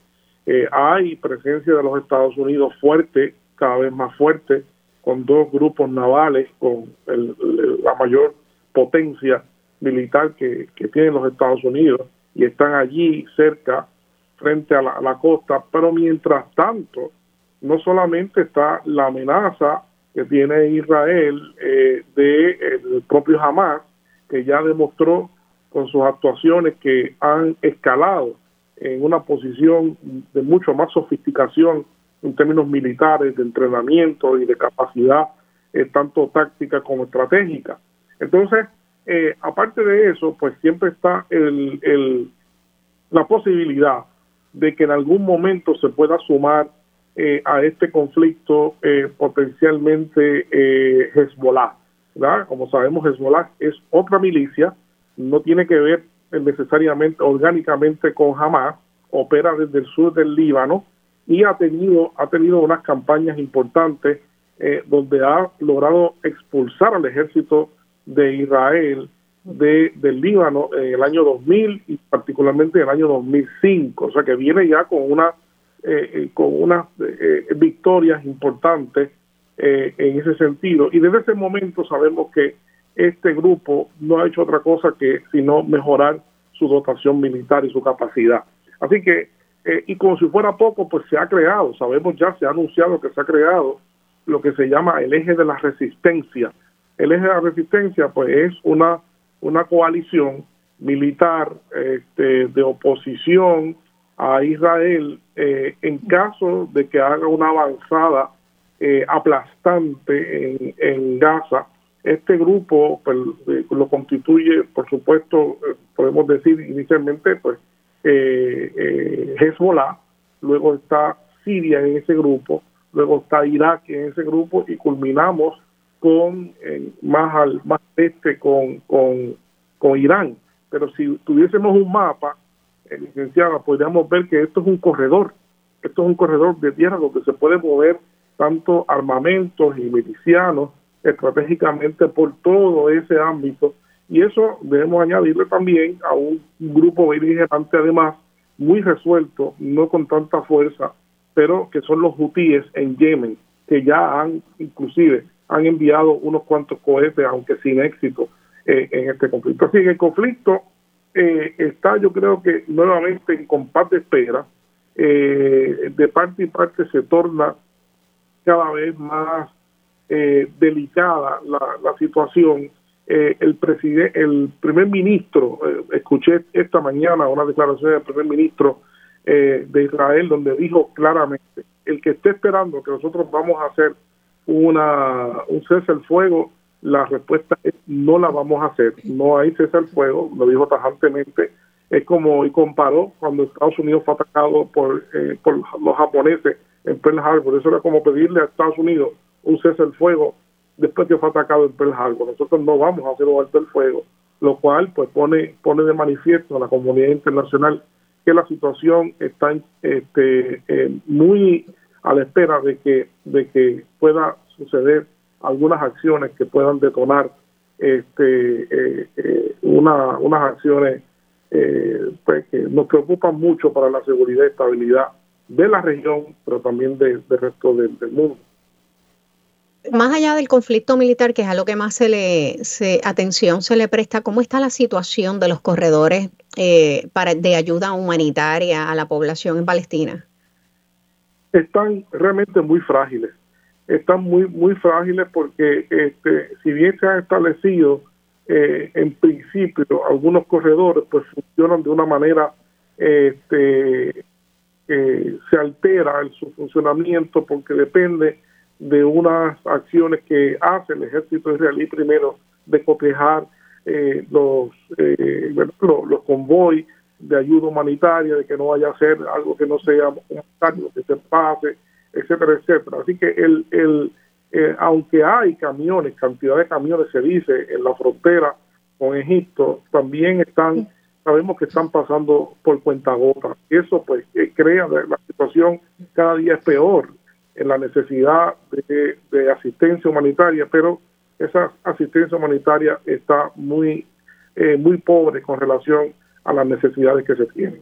hay presencia de los Estados Unidos fuerte cada vez más fuerte, con dos grupos navales, con la mayor potencia militar que, que, tienen los Estados Unidos, y están allí cerca, frente a la, costa, pero mientras tanto, no solamente está la amenaza que tiene Israel eh, de el propio Hamas, que ya demostró con sus actuaciones que han escalado en una posición de mucho más sofisticación en términos militares, de entrenamiento y de capacidad eh, tanto táctica como estratégica. Entonces, eh, aparte de eso, pues siempre está el, el, la posibilidad de que en algún momento se pueda sumar eh, a este conflicto potencialmente Hezbollah. ¿verdad? Como sabemos, Hezbollah es otra milicia, no tiene que ver necesariamente orgánicamente con Hamas, opera desde el sur del Líbano, y ha tenido, ha tenido unas campañas importantes eh, donde ha logrado expulsar al ejército de Israel de, del Líbano en el año 2000 y particularmente en el año 2005. O sea que viene ya con, una, eh, eh, con unas victorias importantes en ese sentido. Y desde ese momento sabemos que este grupo no ha hecho otra cosa que sino mejorar su dotación militar y su capacidad. Así que eh, y como si fuera poco, pues se ha creado, sabemos ya, se ha anunciado que se ha creado lo que se llama el eje de la resistencia el eje de la resistencia pues es una, una coalición militar este, de oposición a Israel eh, en caso de que haga una avanzada eh, aplastante en, en, Gaza. Este grupo pues, lo constituye, por supuesto, eh, podemos decir inicialmente, pues Hezbollah, luego está Siria en ese grupo, luego está Irak en ese grupo y culminamos con más al más este con, con, con Irán. Pero si tuviésemos un mapa, eh, licenciada, podríamos ver que esto es un corredor, esto es un corredor de tierra donde se puede mover tanto armamentos y milicianos estratégicamente por todo ese ámbito y eso debemos añadirle también a un grupo beligerante además muy resuelto, no con tanta fuerza, pero que son los hutíes en Yemen, que ya han inclusive han enviado unos cuantos cohetes, aunque sin éxito, eh, en este conflicto. Así que el conflicto eh, está yo creo que nuevamente en compás de espera, eh, de parte y parte se torna cada vez más eh, delicada la, situación. El presidente, el primer ministro, escuché esta mañana una declaración del primer ministro de Israel donde dijo claramente, el que esté esperando que nosotros vamos a hacer una, un cese al fuego la respuesta es no la vamos a hacer, no hay cese al fuego, lo dijo tajantemente, es como, y comparó cuando Estados Unidos fue atacado por, eh, por los japoneses en Pearl Harbor, eso era como pedirle a Estados Unidos un cese al fuego después que fue atacado en Pearl Harbor, nosotros no vamos a hacer un alto el fuego, lo cual pues pone, pone de manifiesto a la comunidad internacional que la situación está este, eh, muy a la espera de que, de que pueda suceder algunas acciones que puedan detonar este, eh, eh, una, unas acciones pues, que nos preocupan mucho para la seguridad y estabilidad de la región, pero también del resto del, mundo. Más allá del conflicto militar, que es a lo que más se le atención se le presta, ¿cómo está la situación de los corredores para, de ayuda humanitaria a la población en Palestina? Están realmente muy frágiles están muy muy frágiles porque este, si bien se han establecido eh, en principio algunos corredores pues funcionan de una manera este se altera el, su funcionamiento porque depende de unas acciones que hace el ejército israelí primero de cotejar eh, los, eh, los, los convoys de ayuda humanitaria, de que no vaya a ser algo que no sea humanitario, que se pase, etcétera, etcétera. Así que el, el eh, aunque hay camiones, cantidad de camiones se dice en la frontera con Egipto, también están, sabemos que están pasando por cuenta gota. Eso pues eh, crea la situación cada día es peor en la necesidad de, asistencia humanitaria, pero esa asistencia humanitaria está muy, eh, muy pobre con relación a las necesidades que se tienen.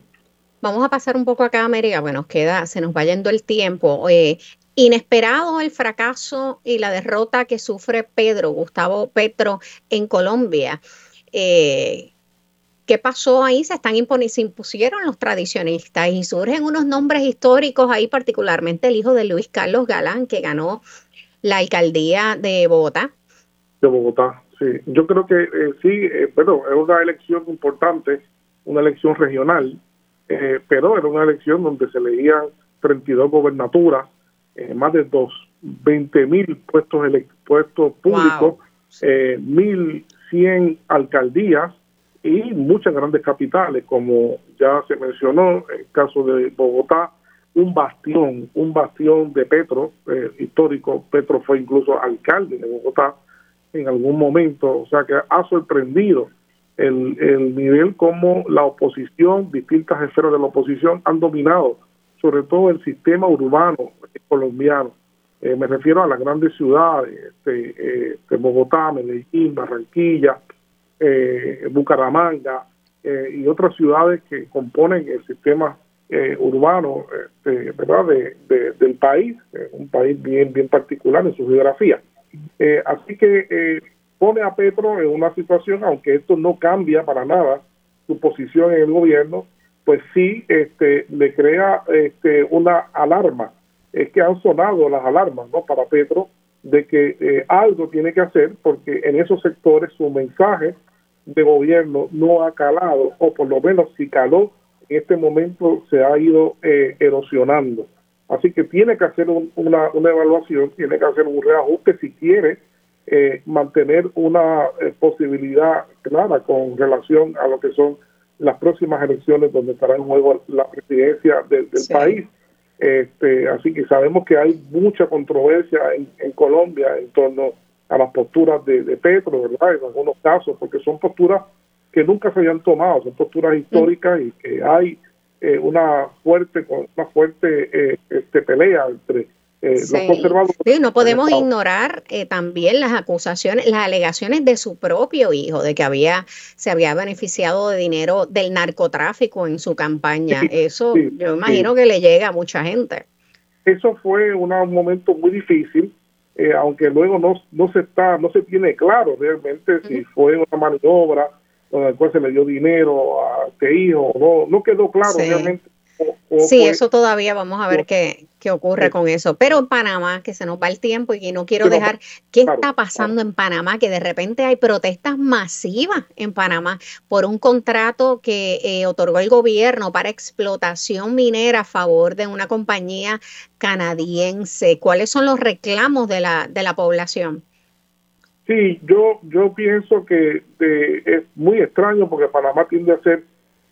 Vamos a pasar un poco acá, América, bueno, queda, se nos va yendo el tiempo. Eh, inesperado el fracaso y la derrota que sufre Pedro, Gustavo Petro, en Colombia. Eh, ¿Qué pasó ahí? Se están se impusieron los tradicionistas y surgen unos nombres históricos ahí, particularmente el hijo de Luis Carlos Galán, que ganó la alcaldía de Bogotá. De Bogotá, sí. Yo creo que eh, sí, pero es una elección importante, una elección regional eh, pero era una elección donde se leían 32 gobernaturas, eh, más de dos, 20 mil puestos, puestos públicos, eh, 1.100 alcaldías y muchas grandes capitales, como ya se mencionó, el caso de Bogotá, un bastión, un bastión de Petro, eh, histórico, Petro fue incluso alcalde de Bogotá en algún momento, o sea que ha sorprendido el, el nivel como la oposición, distintas esferas de la oposición han dominado, sobre todo el sistema urbano colombiano. Eh, me refiero a las grandes ciudades, este, de Bogotá, Medellín, Barranquilla, eh, Bucaramanga y otras ciudades que componen el sistema urbano este, ¿verdad? De, del país, un país bien, bien particular en su geografía. así que pone a Petro en una situación, aunque esto no cambia para nada su posición en el gobierno, pues sí este, le crea este, una alarma. Es que han sonado las alarmas ¿no? para Petro de que eh, algo tiene que hacer porque en esos sectores su mensaje de gobierno no ha calado, o por lo menos si caló, en este momento se ha ido eh, erosionando. Así que tiene que hacer una, una, evaluación, tiene que hacer un reajuste si quiere eh, mantener una posibilidad clara con relación a lo que son las próximas elecciones donde estará en juego la presidencia del país. Este, así que sabemos que hay mucha controversia en, Colombia en torno a las posturas de, Petro, ¿verdad? En algunos casos, porque son posturas que nunca se habían tomado, son posturas históricas y que hay eh, una fuerte una fuerte eh, este, pelea entre eh, no podemos ignorar eh, también las acusaciones, las alegaciones de su propio hijo de que había se había beneficiado de dinero del narcotráfico en su campaña. Eso yo imagino que le llega a mucha gente. Eso fue un momento muy difícil, eh, aunque luego no, no se está no se tiene claro realmente si fue una maniobra donde después se le dio dinero a este hijo, no no quedó claro realmente sí, eso todavía vamos a ver qué, qué, ocurre con eso. Pero en Panamá, que se nos va el tiempo y no quiero dejar, ¿qué está pasando en Panamá? Que de repente hay protestas masivas en Panamá por un contrato que eh, otorgó el gobierno para explotación minera a favor de una compañía canadiense. ¿Cuáles son los reclamos de la, de la población? Sí, yo, yo pienso que es muy extraño porque Panamá tiende a ser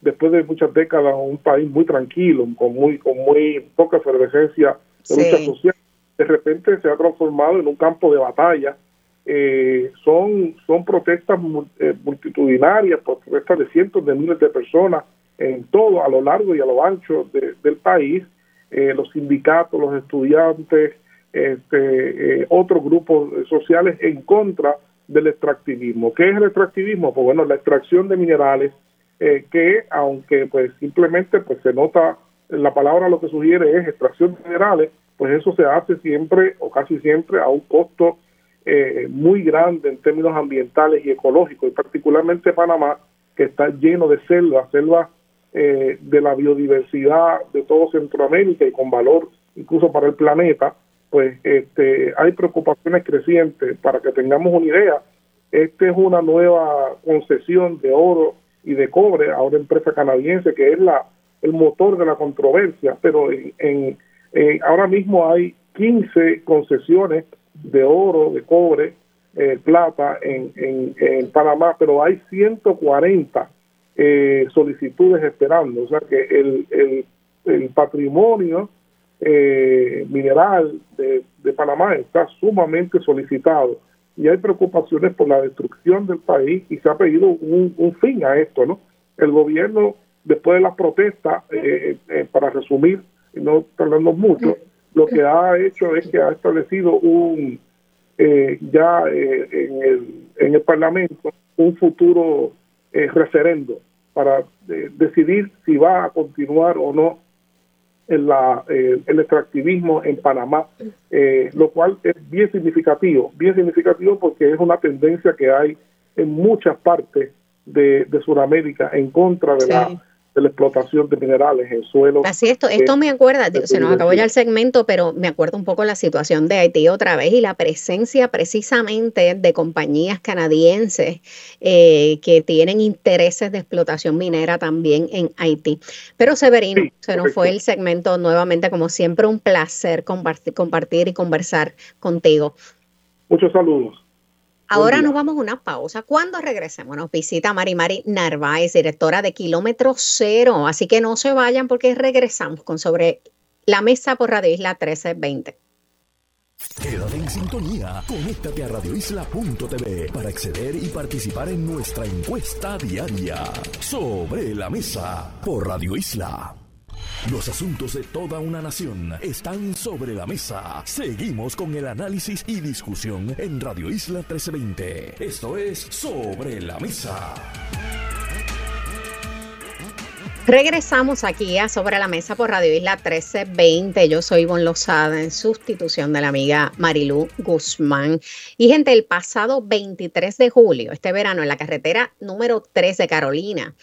después de muchas décadas, un país muy tranquilo, con muy, con muy poca efervescencia de lucha social, de repente se ha transformado en un campo de batalla. Eh, son, son protestas eh, multitudinarias, protestas de cientos de miles de personas en todo, a lo largo y a lo ancho del país, eh, los sindicatos, los estudiantes, este, otros grupos sociales en contra del extractivismo. ¿Qué es el extractivismo? Pues bueno, la extracción de minerales eh, que aunque pues simplemente pues se nota la palabra lo que sugiere es extracción de minerales, pues eso se hace siempre o casi siempre a un costo eh, muy grande en términos ambientales y ecológicos, y particularmente Panamá, que está lleno de selvas, selvas eh, de la biodiversidad de todo Centroamérica y con valor incluso para el planeta, pues este, hay preocupaciones crecientes. Para que tengamos una idea, esta es una nueva concesión de oro y de cobre a una empresa canadiense que es la el motor de la controversia, pero en, ahora mismo hay 15 concesiones de oro, de cobre, eh, plata en, en, Panamá, pero hay 140 eh, solicitudes esperando, o sea que el, el, el patrimonio eh, mineral de, de Panamá está sumamente solicitado y hay preocupaciones por la destrucción del país y se ha pedido un, fin a esto, ¿no? El gobierno, después de las protestas, eh, eh, para resumir no tardando mucho, lo que ha hecho es que ha establecido un eh, ya en, el, en el Parlamento un futuro referendo para decidir si va a continuar o no la, eh, el extractivismo en Panamá, eh, lo cual es bien significativo, bien significativo porque es una tendencia que hay en muchas partes de, de Sudamérica en contra de la de la explotación de minerales en suelo. Así esto, esto me acuerda, se nos acabó ya el segmento, pero me acuerdo un poco la situación de Haití otra vez y la presencia precisamente de compañías canadienses eh, que tienen intereses de explotación minera también en Haití. Pero Severino, se nos fue el segmento nuevamente, como siempre, un placer compartir, compartir y conversar contigo. Muchos saludos. Ahora nos vamos a una pausa. Cuando regresemos nos visita Mari Mari Narváez, directora de Kilómetro Cero. Así que no se vayan porque regresamos con sobre la mesa por Radio Isla 1320. Quédate en sintonía. Conéctate a radioisla.tv para acceder y participar en nuestra encuesta diaria sobre la mesa por Radio Isla. Los asuntos de toda una nación están sobre la mesa. Seguimos con el análisis y discusión en Radio Isla 1320. Esto es Sobre la Mesa. Regresamos aquí a Sobre la Mesa por Radio Isla 1320. Yo soy Ivonne Lozada en sustitución de la amiga Marilú Guzmán. Y gente, el pasado 23 de julio, este verano, en la carretera número 3 de Carolina,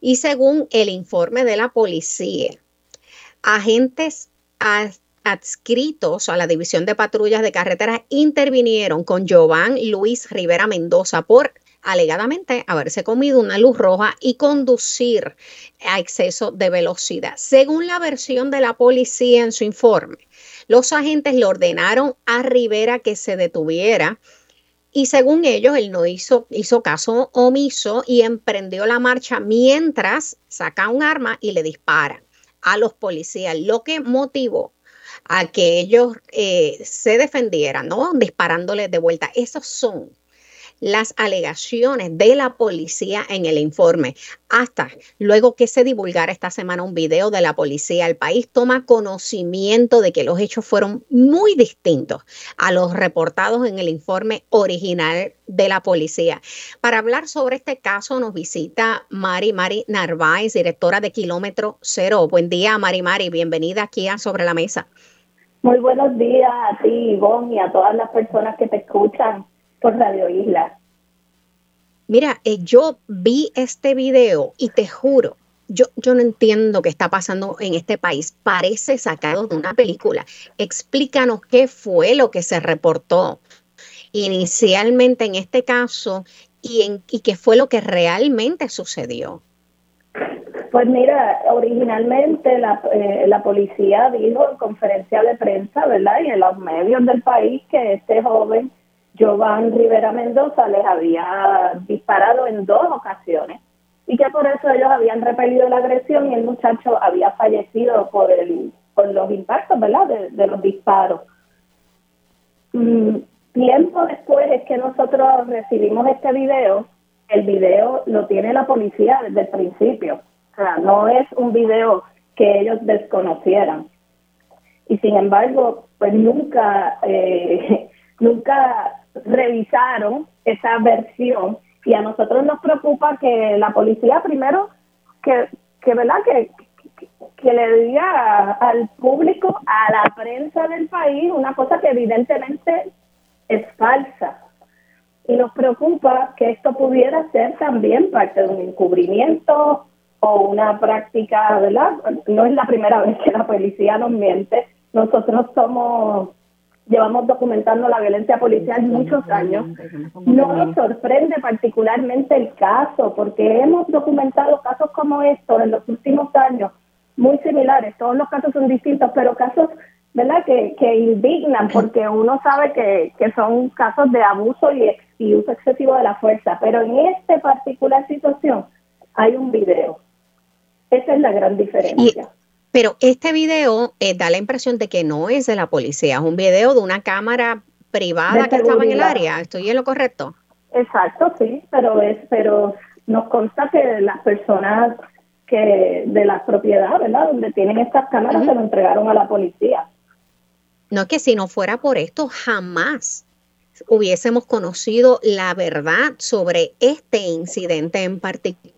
y según el informe de la policía, agentes adscritos a la División de Patrullas de Carreteras intervinieron con Giovanni Luis Rivera Mendoza por alegadamente haberse comido una luz roja y conducir a exceso de velocidad. Según la versión de la policía en su informe, los agentes le ordenaron a Rivera que se detuviera y según ellos, él no hizo, hizo caso omiso y emprendió la marcha mientras saca un arma y le dispara a los policías, lo que motivó a que ellos eh, se defendieran, ¿no? Disparándoles de vuelta. Esos son las alegaciones de la policía en el informe. Hasta luego que se divulgara esta semana un video de la policía, el país toma conocimiento de que los hechos fueron muy distintos a los reportados en el informe original de la policía. Para hablar sobre este caso nos visita Mari Mari Narváez, directora de Kilómetro Cero. Buen día, Mari Mari, bienvenida aquí a Sobre la Mesa. Muy buenos días a ti, Ivonne, y a todas las personas que te escuchan por Radio Isla. Mira, eh, yo vi este video y te juro, yo, yo no entiendo qué está pasando en este país. Parece sacado de una película. Explícanos qué fue lo que se reportó inicialmente en este caso y, en, y qué fue lo que realmente sucedió. Pues mira, originalmente la, eh, la policía dijo en conferencia de prensa, ¿verdad? Y en los medios del país que este joven Giovanni Rivera Mendoza les había disparado en dos ocasiones y que por eso ellos habían repelido la agresión y el muchacho había fallecido por el por los impactos, ¿verdad? De, los disparos. Mm, tiempo después es que nosotros recibimos este video, el video lo tiene la policía desde el principio, o sea, no es un video que ellos desconocieran. Y sin embargo, pues nunca, eh, nunca revisaron esa versión y a nosotros nos preocupa que la policía primero que, que verdad que, que, le diga al público, a la prensa del país, una cosa que evidentemente es falsa. Y nos preocupa que esto pudiera ser también parte de un encubrimiento o una práctica, ¿verdad? No es la primera vez que la policía nos miente. Nosotros somos llevamos documentando la violencia policial muchos años. No nos sorprende particularmente el caso, porque hemos documentado casos como estos en los últimos años, muy similares. Todos los casos son distintos, pero casos ¿verdad? Que, que indignan, porque uno sabe que, que son casos de abuso y, y uso excesivo de la fuerza. Pero en esta particular situación hay un video. Esa es la gran diferencia. Pero este video eh, da la impresión de que no es de la policía, es un video de una cámara privada que estaba en el área. ¿Estoy en lo correcto? Exacto, sí, pero es, pero nos consta que las personas que de la propiedad, ¿verdad? Donde tienen estas cámaras se lo entregaron a la policía. No es que si no fuera por esto, jamás hubiésemos conocido la verdad sobre este incidente en particular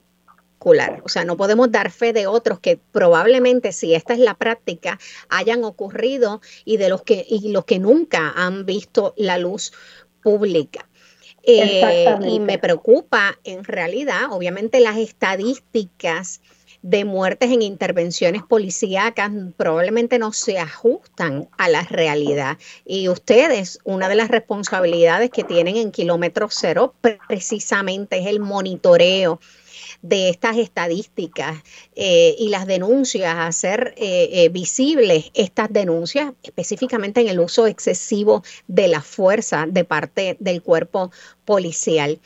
o sea, no podemos dar fe de otros que probablemente si esta es la práctica hayan ocurrido y de los que y los que nunca han visto la luz pública. Eh, y me preocupa en realidad, obviamente las estadísticas de muertes en intervenciones policíacas probablemente no se ajustan a la realidad. Y ustedes, una de las responsabilidades que tienen en kilómetro cero precisamente es el monitoreo de estas estadísticas eh, y las denuncias, hacer eh, eh, visibles estas denuncias, específicamente en el uso excesivo de la fuerza de parte del cuerpo policial.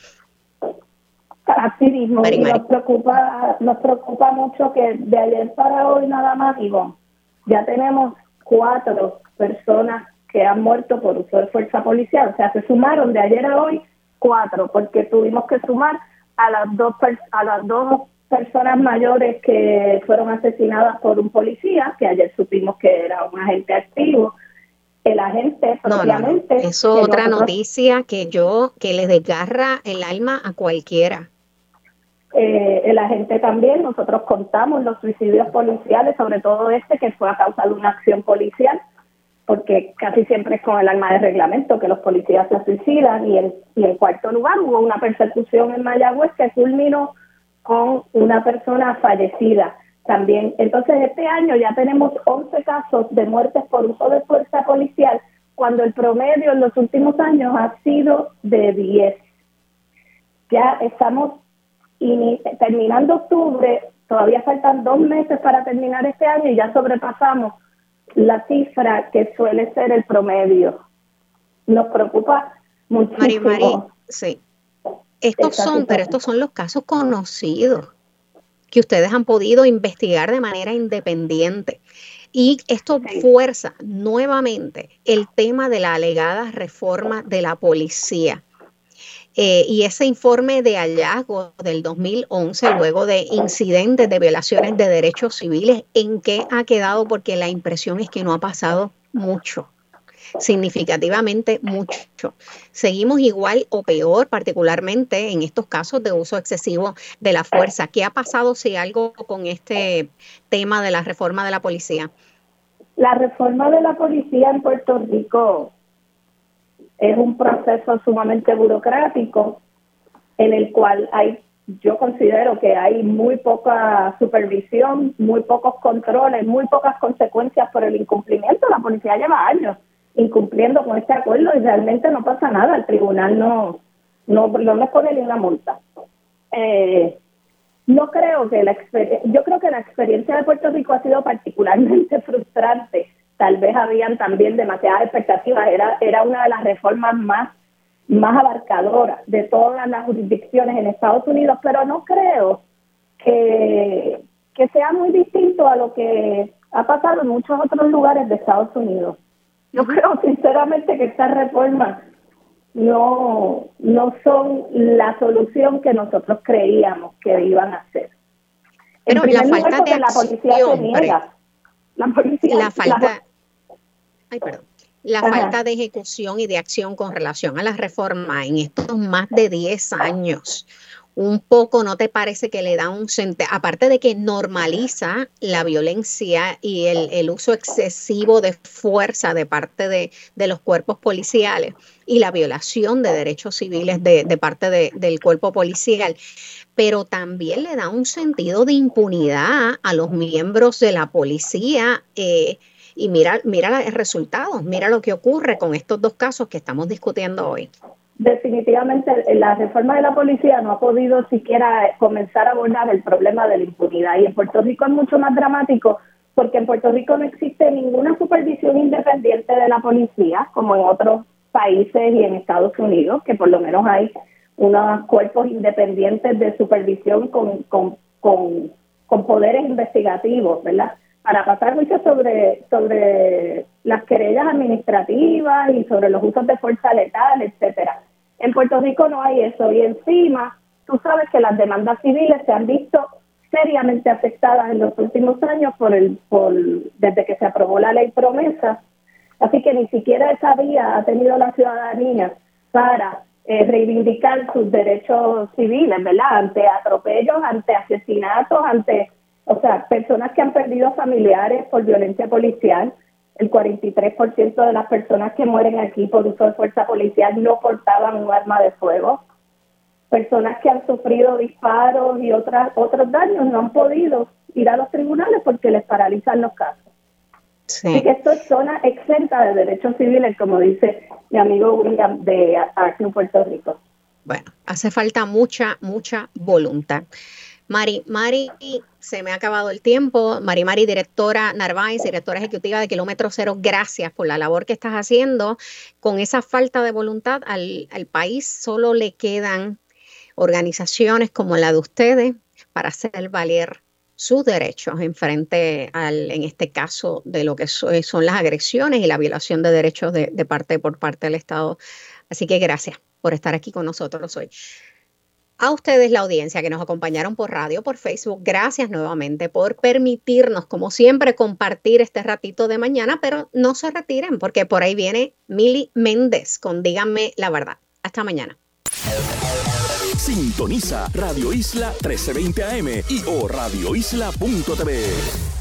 Así mismo, nos preocupa, nos preocupa mucho que de ayer para hoy nada más, digo, ya tenemos cuatro personas que han muerto por uso de fuerza policial, o sea, se sumaron de ayer a hoy cuatro, porque tuvimos que sumar a las dos a las dos personas mayores que fueron asesinadas por un policía, que ayer supimos que era un agente activo. El agente propiamente. Eso es otra noticia que yo, que le desgarra el alma a cualquiera. Eh, el agente también, nosotros contamos los suicidios policiales, sobre todo este que fue a causa de una acción policial porque casi siempre es con el arma de reglamento que los policías se suicidan y en, y en cuarto lugar hubo una persecución en Mayagüez que culminó con una persona fallecida. también. Entonces, este año ya tenemos 11 casos de muertes por uso de fuerza policial, cuando el promedio en los últimos años ha sido de 10. Ya estamos terminando octubre, todavía faltan dos meses para terminar este año y ya sobrepasamos la cifra que suele ser el promedio. Nos preocupa muchísimo. Mari, sí. Estos son, pero estos son los casos conocidos que ustedes han podido investigar de manera independiente. Y esto fuerza nuevamente el tema de la alegada reforma de la policía. Eh, y ese informe de hallazgo del 2011, luego de incidentes de violaciones de derechos civiles, ¿en qué ha quedado? Porque la impresión es que no ha pasado mucho significativamente mucho. Seguimos igual o peor, particularmente en estos casos de uso excesivo de la fuerza. ¿Qué ha pasado si algo con este tema de la reforma de la policía? La reforma de la policía en Puerto Rico es un proceso sumamente burocrático en el cual hay, yo considero que hay muy poca supervisión, muy pocos controles, muy pocas consecuencias por el incumplimiento. La policía lleva años incumpliendo con este acuerdo y realmente no pasa nada, el tribunal no, no, no les pone ni una multa. Eh, no creo que la yo creo que la experiencia de Puerto Rico ha sido particularmente frustrante. Tal vez habían también demasiadas expectativas. Era, era una de las reformas más, más abarcadoras de todas las jurisdicciones en Estados Unidos, pero no creo que, que sea muy distinto a lo que ha pasado en muchos otros lugares de Estados Unidos. Yo creo sinceramente que estas reformas no, no son la solución que nosotros creíamos que iban a ser. Pero la falta de la policía La policía, la falta, ay, perdón, la falta de ejecución y de acción con relación a la reforma en estos más de 10 años un poco, ¿no te parece que le da un sentido? Aparte de que normaliza la violencia y el, uso excesivo de fuerza de parte de, los cuerpos policiales y la violación de derechos civiles de, parte del cuerpo policial, pero también le da un sentido de impunidad a los miembros de la policía. Eh, y mira, mira los resultados, mira lo que ocurre con estos dos casos que estamos discutiendo hoy definitivamente la reforma de la policía no ha podido siquiera comenzar a abordar el problema de la impunidad. Y en Puerto Rico es mucho más dramático porque en Puerto Rico no existe ninguna supervisión independiente de la policía, como en otros países y en Estados Unidos, que por lo menos hay unos cuerpos independientes de supervisión con, con, con, poderes investigativos, ¿verdad? Para pasar mucho sobre, sobre las querellas administrativas y sobre los usos de fuerza letal, etcétera. En Puerto Rico no hay eso y encima tú sabes que las demandas civiles se han visto seriamente afectadas en los últimos años por el por desde que se aprobó la ley promesa así que ni siquiera esa vía ha tenido la ciudadanía para eh, reivindicar sus derechos civiles verdad ante atropellos ante asesinatos ante o sea personas que han perdido familiares por violencia policial el 43% de las personas que mueren aquí por uso de fuerza policial no portaban un arma de fuego. Personas que han sufrido disparos y otras, otros daños no han podido ir a los tribunales porque les paralizan los casos. Sí. Así que esto es zona exenta de derechos civiles, como dice mi amigo William de aquí en Puerto Rico. Bueno, hace falta mucha, mucha voluntad. Mari, Mari, se me ha acabado el tiempo. Mari Mari, directora Narváez, directora ejecutiva de Kilómetro Cero, gracias por la labor que estás haciendo. Con esa falta de voluntad al, país solo le quedan organizaciones como la de ustedes para hacer valer sus derechos en frente al, en este caso, de lo que son las agresiones y la violación de derechos de, parte por parte del Estado. Así que gracias por estar aquí con nosotros hoy. A ustedes, la audiencia que nos acompañaron por radio, por Facebook, gracias nuevamente por permitirnos, como siempre, compartir este ratito de mañana, pero no se retiren porque por ahí viene Mili Méndez con Díganme la verdad. Hasta mañana. Sintoniza Radio Isla 1320 AM y o radioisla.tv.